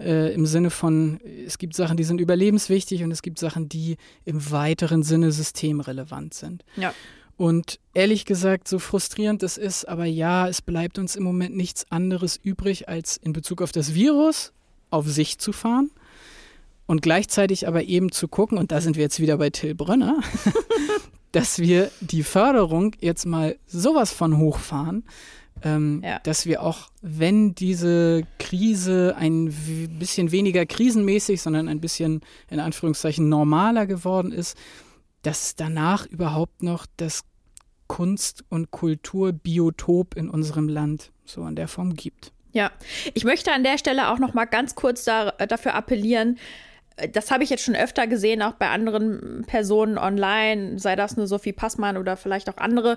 äh, im Sinne von, es gibt Sachen, die sind überlebenswichtig und es gibt Sachen, die im weiteren Sinne systemrelevant sind. Ja. Und ehrlich gesagt, so frustrierend es ist, aber ja, es bleibt uns im Moment nichts anderes übrig, als in Bezug auf das Virus auf sich zu fahren und gleichzeitig aber eben zu gucken, und da sind wir jetzt wieder bei Till Brönner, *laughs* dass wir die Förderung jetzt mal sowas von hochfahren, ähm, ja. dass wir auch, wenn diese Krise ein bisschen weniger krisenmäßig, sondern ein bisschen in Anführungszeichen normaler geworden ist, dass danach überhaupt noch das Kunst- und Kulturbiotop in unserem Land so in der Form gibt. Ja, ich möchte an der Stelle auch noch mal ganz kurz da, dafür appellieren. Das habe ich jetzt schon öfter gesehen, auch bei anderen Personen online, sei das eine Sophie Passmann oder vielleicht auch andere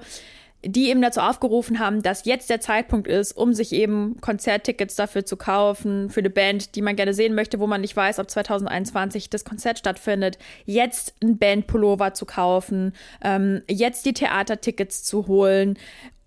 die eben dazu aufgerufen haben, dass jetzt der Zeitpunkt ist, um sich eben Konzerttickets dafür zu kaufen, für eine Band, die man gerne sehen möchte, wo man nicht weiß, ob 2021 das Konzert stattfindet, jetzt ein Bandpullover zu kaufen, ähm, jetzt die Theatertickets zu holen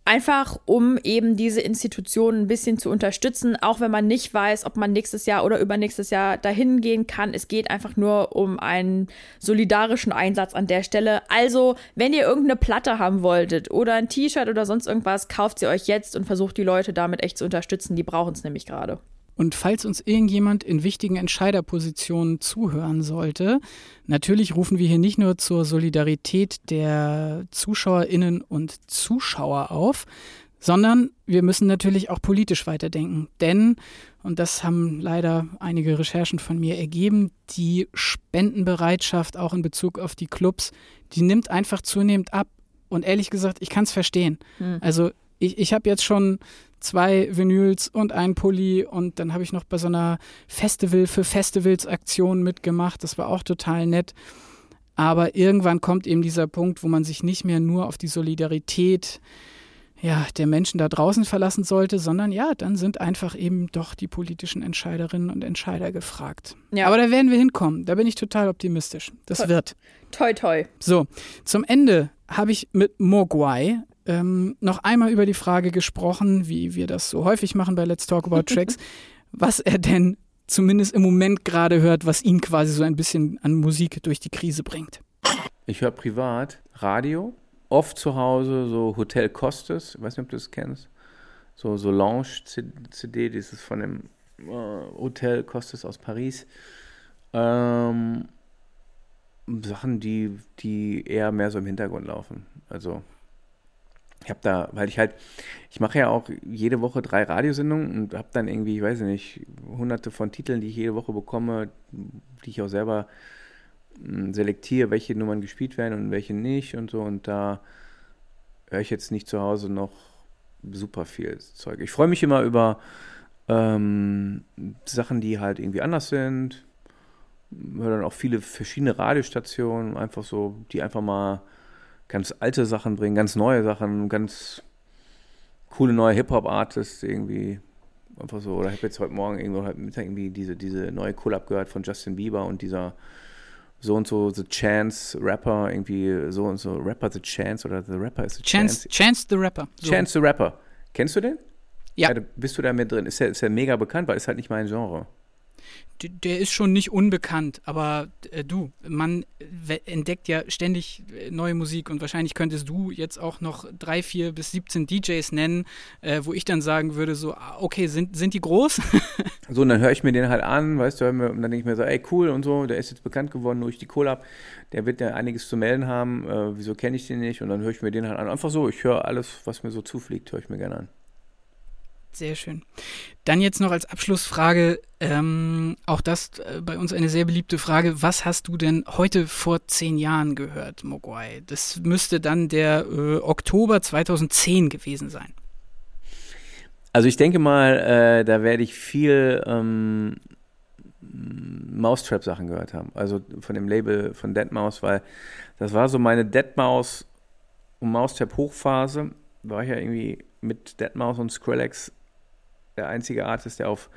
Einfach um eben diese Institutionen ein bisschen zu unterstützen, auch wenn man nicht weiß, ob man nächstes Jahr oder übernächstes Jahr dahin gehen kann. Es geht einfach nur um einen solidarischen Einsatz an der Stelle. Also, wenn ihr irgendeine Platte haben wolltet oder ein T-Shirt oder sonst irgendwas, kauft sie euch jetzt und versucht die Leute damit echt zu unterstützen. Die brauchen es nämlich gerade. Und falls uns irgendjemand in wichtigen Entscheiderpositionen zuhören sollte, natürlich rufen wir hier nicht nur zur Solidarität der Zuschauerinnen und Zuschauer auf, sondern wir müssen natürlich auch politisch weiterdenken. Denn, und das haben leider einige Recherchen von mir ergeben, die Spendenbereitschaft auch in Bezug auf die Clubs, die nimmt einfach zunehmend ab. Und ehrlich gesagt, ich kann es verstehen. Hm. Also ich, ich habe jetzt schon zwei Vinyls und ein Pulli und dann habe ich noch bei so einer Festival für Festivals Aktion mitgemacht. Das war auch total nett. Aber irgendwann kommt eben dieser Punkt, wo man sich nicht mehr nur auf die Solidarität ja, der Menschen da draußen verlassen sollte, sondern ja, dann sind einfach eben doch die politischen Entscheiderinnen und Entscheider gefragt. Ja. Aber da werden wir hinkommen. Da bin ich total optimistisch. Das toi. wird. Toi, toi. So, zum Ende habe ich mit Mogwai ähm, noch einmal über die Frage gesprochen, wie wir das so häufig machen bei Let's Talk About *laughs* Tracks, was er denn zumindest im Moment gerade hört, was ihn quasi so ein bisschen an Musik durch die Krise bringt. Ich höre privat Radio, oft zu Hause so Hotel Costes, ich weiß nicht, ob du das kennst, so Solange-CD, dieses von dem äh, Hotel Costes aus Paris. Ähm, Sachen, die, die eher mehr so im Hintergrund laufen. Also ich habe da, weil ich halt, ich mache ja auch jede Woche drei Radiosendungen und habe dann irgendwie, ich weiß nicht, hunderte von Titeln, die ich jede Woche bekomme, die ich auch selber hm, selektiere, welche Nummern gespielt werden und welche nicht und so. Und da höre ich jetzt nicht zu Hause noch super viel Zeug. Ich freue mich immer über ähm, Sachen, die halt irgendwie anders sind. Höre dann auch viele verschiedene Radiostationen, einfach so, die einfach mal ganz alte Sachen bringen, ganz neue Sachen, ganz coole neue Hip-Hop-Artists irgendwie. Einfach so, oder ich habe jetzt heute Morgen irgendwo heute Mittag irgendwie diese, diese neue Collab gehört von Justin Bieber und dieser so und so The Chance Rapper, irgendwie so und so Rapper The Chance oder The Rapper is The Chance. Chance, Chance the Rapper. So. Chance the Rapper. Kennst du den? Ja. ja. Bist du da mit drin? Ist ja, ist ja mega bekannt, weil ist halt nicht mein Genre der ist schon nicht unbekannt, aber äh, du, man entdeckt ja ständig äh, neue Musik und wahrscheinlich könntest du jetzt auch noch drei, vier bis 17 DJs nennen, äh, wo ich dann sagen würde, so, ah, okay, sind, sind die groß? *laughs* so, und dann höre ich mir den halt an, weißt du, und dann denke ich mir so, ey, cool und so, der ist jetzt bekannt geworden durch die Collab, der wird ja einiges zu melden haben, äh, wieso kenne ich den nicht? Und dann höre ich mir den halt an. Einfach so, ich höre alles, was mir so zufliegt, höre ich mir gerne an. Sehr schön. Dann jetzt noch als Abschlussfrage, ähm, auch das äh, bei uns eine sehr beliebte Frage. Was hast du denn heute vor zehn Jahren gehört, Mogwai? Das müsste dann der äh, Oktober 2010 gewesen sein. Also ich denke mal, äh, da werde ich viel ähm, Mousetrap-Sachen gehört haben. Also von dem Label von Deadmaus, weil das war so meine Deadmaus und Mousetrap-Hochphase. War ich ja irgendwie mit Deadmaus und Skrillex der einzige Artist, der auf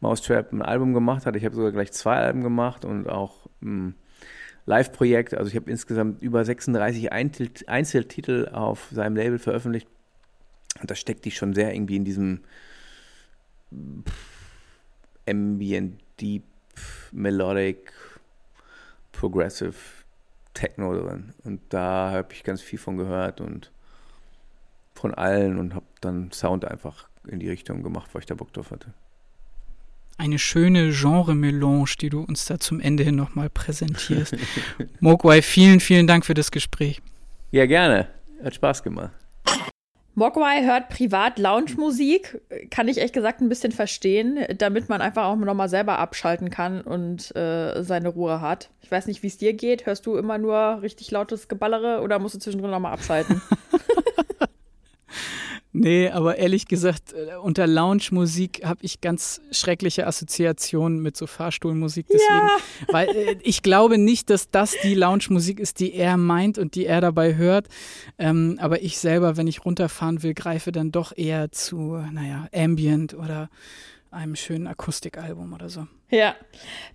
Mousetrap ein Album gemacht hat. Ich habe sogar gleich zwei Alben gemacht und auch ein Live-Projekt. Also ich habe insgesamt über 36 Einzeltitel auf seinem Label veröffentlicht. Und da steckt die schon sehr irgendwie in diesem Ambient, Deep, Melodic, Progressive Techno drin. Und da habe ich ganz viel von gehört und von allen und habe dann Sound einfach in die Richtung gemacht, weil ich da Bock drauf hatte. Eine schöne Genre-Melange, die du uns da zum Ende hin nochmal präsentierst. *laughs* Mogwai, vielen, vielen Dank für das Gespräch. Ja, gerne. Hat Spaß gemacht. Mogwai hört privat Lounge-Musik, kann ich echt gesagt ein bisschen verstehen, damit man einfach auch nochmal selber abschalten kann und äh, seine Ruhe hat. Ich weiß nicht, wie es dir geht. Hörst du immer nur richtig lautes Geballere oder musst du zwischendrin nochmal abschalten? *laughs* Nee, aber ehrlich gesagt, äh, unter Lounge-Musik habe ich ganz schreckliche Assoziationen mit so Fahrstuhlmusik. Deswegen, ja. weil äh, ich glaube nicht, dass das die Lounge-Musik ist, die er meint und die er dabei hört. Ähm, aber ich selber, wenn ich runterfahren will, greife dann doch eher zu, naja, Ambient oder einem schönen Akustikalbum oder so. Ja.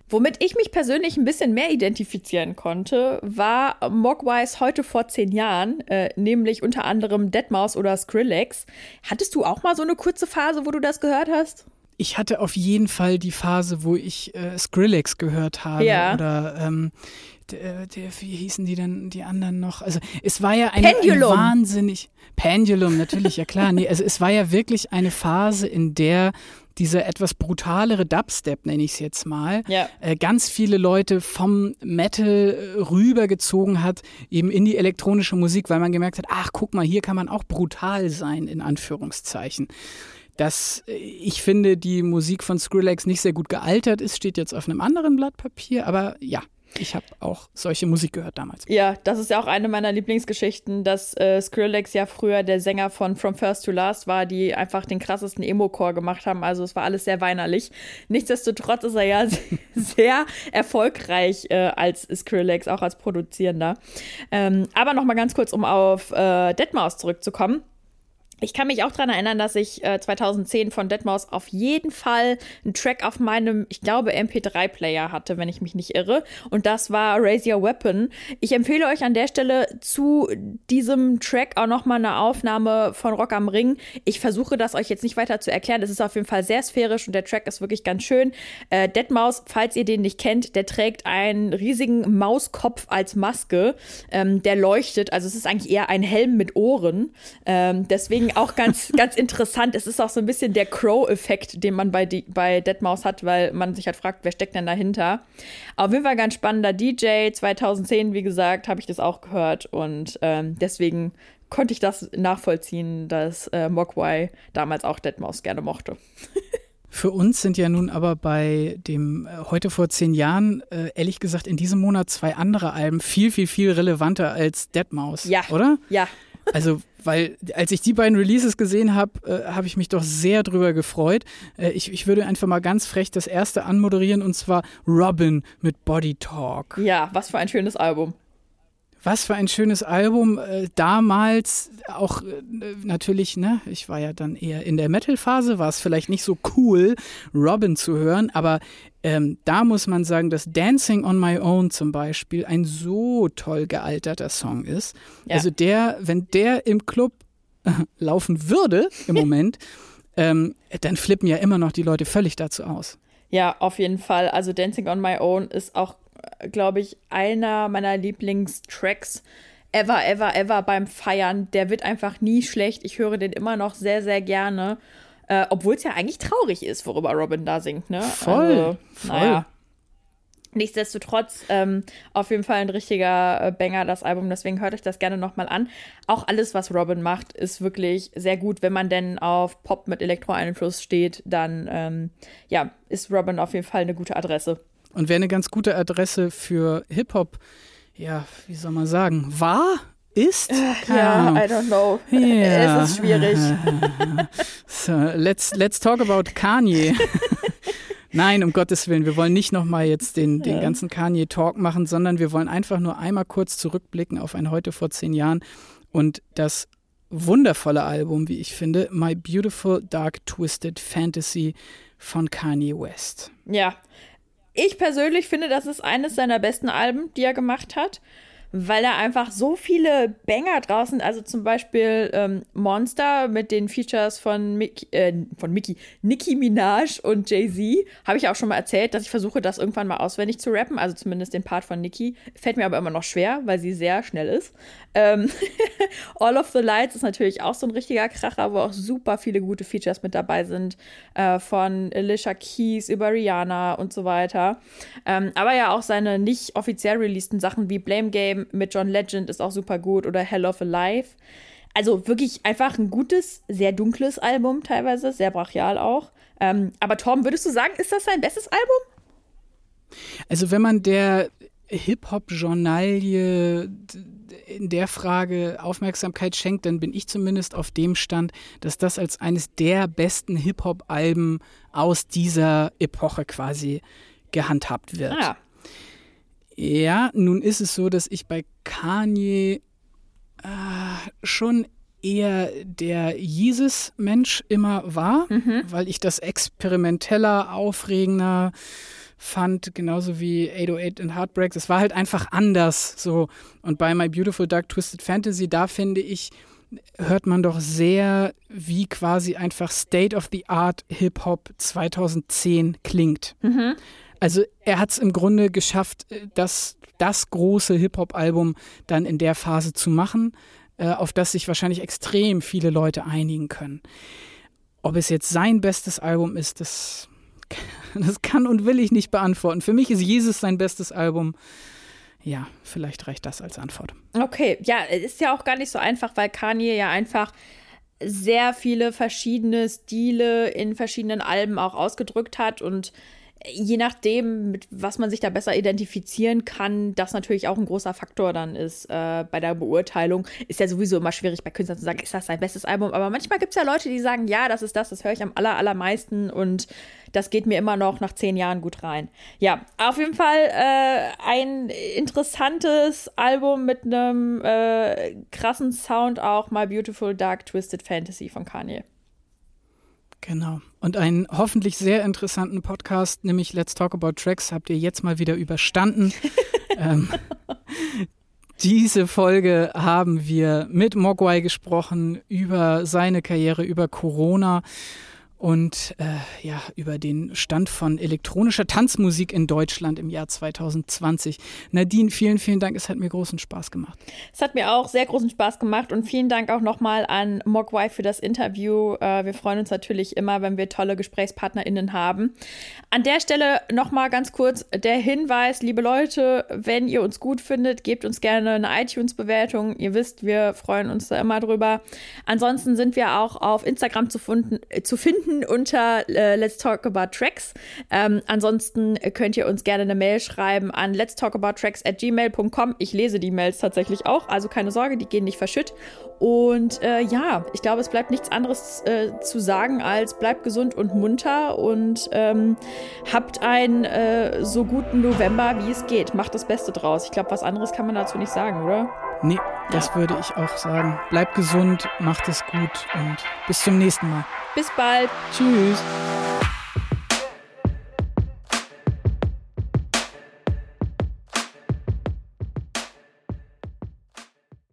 Womit ich mich persönlich ein bisschen mehr identifizieren konnte, war Mogwais heute vor zehn Jahren, äh, nämlich unter anderem Deadmau5 oder Skrillex. Hattest du auch mal so eine kurze Phase, wo du das gehört hast? Ich hatte auf jeden Fall die Phase, wo ich äh, Skrillex gehört habe. Ja. Oder ähm, der, der, wie hießen die denn, die anderen noch? Also es war ja eine, eine wahnsinnig Pendulum, natürlich, ja klar. Nee, also es war ja wirklich eine Phase, in der dieser etwas brutalere Dubstep, nenne ich es jetzt mal, ja. äh, ganz viele Leute vom Metal äh, rübergezogen hat, eben in die elektronische Musik, weil man gemerkt hat, ach guck mal, hier kann man auch brutal sein, in Anführungszeichen. Dass äh, ich finde, die Musik von Skrillex nicht sehr gut gealtert ist, steht jetzt auf einem anderen Blatt Papier, aber ja, ich habe auch solche Musik gehört damals. Ja, das ist ja auch eine meiner Lieblingsgeschichten, dass äh, Skrillex ja früher der Sänger von From First to Last war, die einfach den krassesten Emo-Core gemacht haben. Also es war alles sehr weinerlich. Nichtsdestotrotz ist er ja *laughs* sehr erfolgreich äh, als Skrillex, auch als Produzierender. Ähm, aber noch mal ganz kurz, um auf äh, Deadmau5 zurückzukommen. Ich kann mich auch daran erinnern, dass ich äh, 2010 von Deadmaus auf jeden Fall einen Track auf meinem, ich glaube, MP3-Player hatte, wenn ich mich nicht irre. Und das war Raise Your Weapon. Ich empfehle euch an der Stelle zu diesem Track auch nochmal eine Aufnahme von Rock am Ring. Ich versuche das euch jetzt nicht weiter zu erklären. Es ist auf jeden Fall sehr sphärisch und der Track ist wirklich ganz schön. Äh, Deadmaus, falls ihr den nicht kennt, der trägt einen riesigen Mauskopf als Maske. Ähm, der leuchtet. Also es ist eigentlich eher ein Helm mit Ohren. Ähm, deswegen auch ganz, *laughs* ganz interessant. Es ist auch so ein bisschen der Crow-Effekt, den man bei, die, bei Deadmaus hat, weil man sich halt fragt, wer steckt denn dahinter. Auf jeden Fall ganz spannender DJ. 2010, wie gesagt, habe ich das auch gehört und ähm, deswegen konnte ich das nachvollziehen, dass äh, Mogwai damals auch Deadmaus gerne mochte. *laughs* Für uns sind ja nun aber bei dem äh, heute vor zehn Jahren, äh, ehrlich gesagt, in diesem Monat zwei andere Alben viel, viel, viel relevanter als Deadmaus. Ja. Oder? Ja. Also weil als ich die beiden Releases gesehen habe, äh, habe ich mich doch sehr drüber gefreut. Äh, ich, ich würde einfach mal ganz frech das erste anmoderieren und zwar Robin mit Body Talk. Ja, was für ein schönes Album. Was für ein schönes Album. Äh, damals auch äh, natürlich, ne, ich war ja dann eher in der Metal-Phase, war es vielleicht nicht so cool, Robin zu hören, aber ähm, da muss man sagen, dass Dancing on My Own zum Beispiel ein so toll gealterter Song ist. Ja. Also der, wenn der im Club äh, *laughs* laufen würde im Moment, *laughs* ähm, dann flippen ja immer noch die Leute völlig dazu aus. Ja, auf jeden Fall. Also Dancing on My Own ist auch glaube ich, einer meiner Lieblingstracks ever, ever, ever beim Feiern. Der wird einfach nie schlecht. Ich höre den immer noch sehr, sehr gerne. Äh, Obwohl es ja eigentlich traurig ist, worüber Robin da singt, ne? Voll. Also, voll. Naja. Nichtsdestotrotz auf jeden Fall ein richtiger äh, Banger, das Album. Deswegen hört euch das gerne nochmal an. Auch alles, was Robin macht, ist wirklich sehr gut. Wenn man denn auf Pop mit Elektro-Einfluss steht, dann ähm, ja, ist Robin auf jeden Fall eine gute Adresse. Und wäre eine ganz gute Adresse für Hip-Hop, ja, wie soll man sagen, war? Ist? Keine ja, Ahnung. I don't know. Yeah. *laughs* Es ist schwierig. *laughs* so, let's, let's talk about Kanye. *laughs* Nein, um Gottes Willen, wir wollen nicht nochmal jetzt den, den ja. ganzen Kanye-Talk machen, sondern wir wollen einfach nur einmal kurz zurückblicken auf ein heute vor zehn Jahren und das wundervolle Album, wie ich finde, My Beautiful Dark Twisted Fantasy von Kanye West. Ja, ich persönlich finde, das ist eines seiner besten Alben, die er gemacht hat weil er einfach so viele Banger draußen, also zum Beispiel ähm, Monster mit den Features von, Mickey, äh, von Mickey, Nicki Minaj und Jay-Z, habe ich auch schon mal erzählt, dass ich versuche, das irgendwann mal auswendig zu rappen, also zumindest den Part von Nicki. Fällt mir aber immer noch schwer, weil sie sehr schnell ist. Ähm *laughs* All of the Lights ist natürlich auch so ein richtiger Kracher, wo auch super viele gute Features mit dabei sind, äh, von Alicia Keys über Rihanna und so weiter. Ähm, aber ja auch seine nicht offiziell releaseden Sachen wie Blame Game, mit John Legend ist auch super gut oder Hell of Alive. Also wirklich einfach ein gutes, sehr dunkles Album teilweise, sehr brachial auch. Ähm, aber Tom, würdest du sagen, ist das sein bestes Album? Also wenn man der Hip-Hop-Journalie in der Frage Aufmerksamkeit schenkt, dann bin ich zumindest auf dem Stand, dass das als eines der besten Hip-Hop-Alben aus dieser Epoche quasi gehandhabt wird. Ah. Ja, nun ist es so, dass ich bei Kanye äh, schon eher der Jesus-Mensch immer war, mhm. weil ich das experimenteller, aufregender fand, genauso wie 808 and Heartbreak. Es war halt einfach anders so. Und bei My Beautiful Dark Twisted Fantasy, da finde ich, hört man doch sehr, wie quasi einfach State of the Art Hip-Hop 2010 klingt. Mhm. Also er hat es im Grunde geschafft, äh, das, das große Hip-Hop-Album dann in der Phase zu machen, äh, auf das sich wahrscheinlich extrem viele Leute einigen können. Ob es jetzt sein bestes Album ist, das *laughs* Das kann und will ich nicht beantworten. Für mich ist Jesus sein bestes Album. Ja, vielleicht reicht das als Antwort. Okay, ja, ist ja auch gar nicht so einfach, weil Kanye ja einfach sehr viele verschiedene Stile in verschiedenen Alben auch ausgedrückt hat und je nachdem, mit was man sich da besser identifizieren kann, das natürlich auch ein großer Faktor dann ist äh, bei der Beurteilung. Ist ja sowieso immer schwierig bei Künstlern zu sagen, ist das sein bestes Album? Aber manchmal gibt es ja Leute, die sagen, ja, das ist das, das höre ich am aller, allermeisten und das geht mir immer noch nach zehn Jahren gut rein. Ja, auf jeden Fall äh, ein interessantes Album mit einem äh, krassen Sound auch, My Beautiful Dark Twisted Fantasy von Kanye. Genau. Und einen hoffentlich sehr interessanten Podcast, nämlich Let's Talk About Tracks, habt ihr jetzt mal wieder überstanden. *laughs* ähm, diese Folge haben wir mit Mogwai gesprochen über seine Karriere, über Corona und äh, ja, über den Stand von elektronischer Tanzmusik in Deutschland im Jahr 2020. Nadine, vielen, vielen Dank. Es hat mir großen Spaß gemacht. Es hat mir auch sehr großen Spaß gemacht und vielen Dank auch nochmal an Mogwai für das Interview. Äh, wir freuen uns natürlich immer, wenn wir tolle GesprächspartnerInnen haben. An der Stelle nochmal ganz kurz der Hinweis, liebe Leute, wenn ihr uns gut findet, gebt uns gerne eine iTunes-Bewertung. Ihr wisst, wir freuen uns da immer drüber. Ansonsten sind wir auch auf Instagram zu, funden, äh, zu finden finden unter äh, Let's Talk About Tracks. Ähm, ansonsten könnt ihr uns gerne eine Mail schreiben an let's talk about tracks at gmail.com. Ich lese die Mails tatsächlich auch, also keine Sorge, die gehen nicht verschütt. Und äh, ja, ich glaube, es bleibt nichts anderes äh, zu sagen als bleibt gesund und munter und ähm, habt einen äh, so guten November, wie es geht. Macht das Beste draus. Ich glaube, was anderes kann man dazu nicht sagen, oder? Nee, das ja. würde ich auch sagen. Bleibt gesund, macht es gut und bis zum nächsten Mal. Bis bald. Tschüss.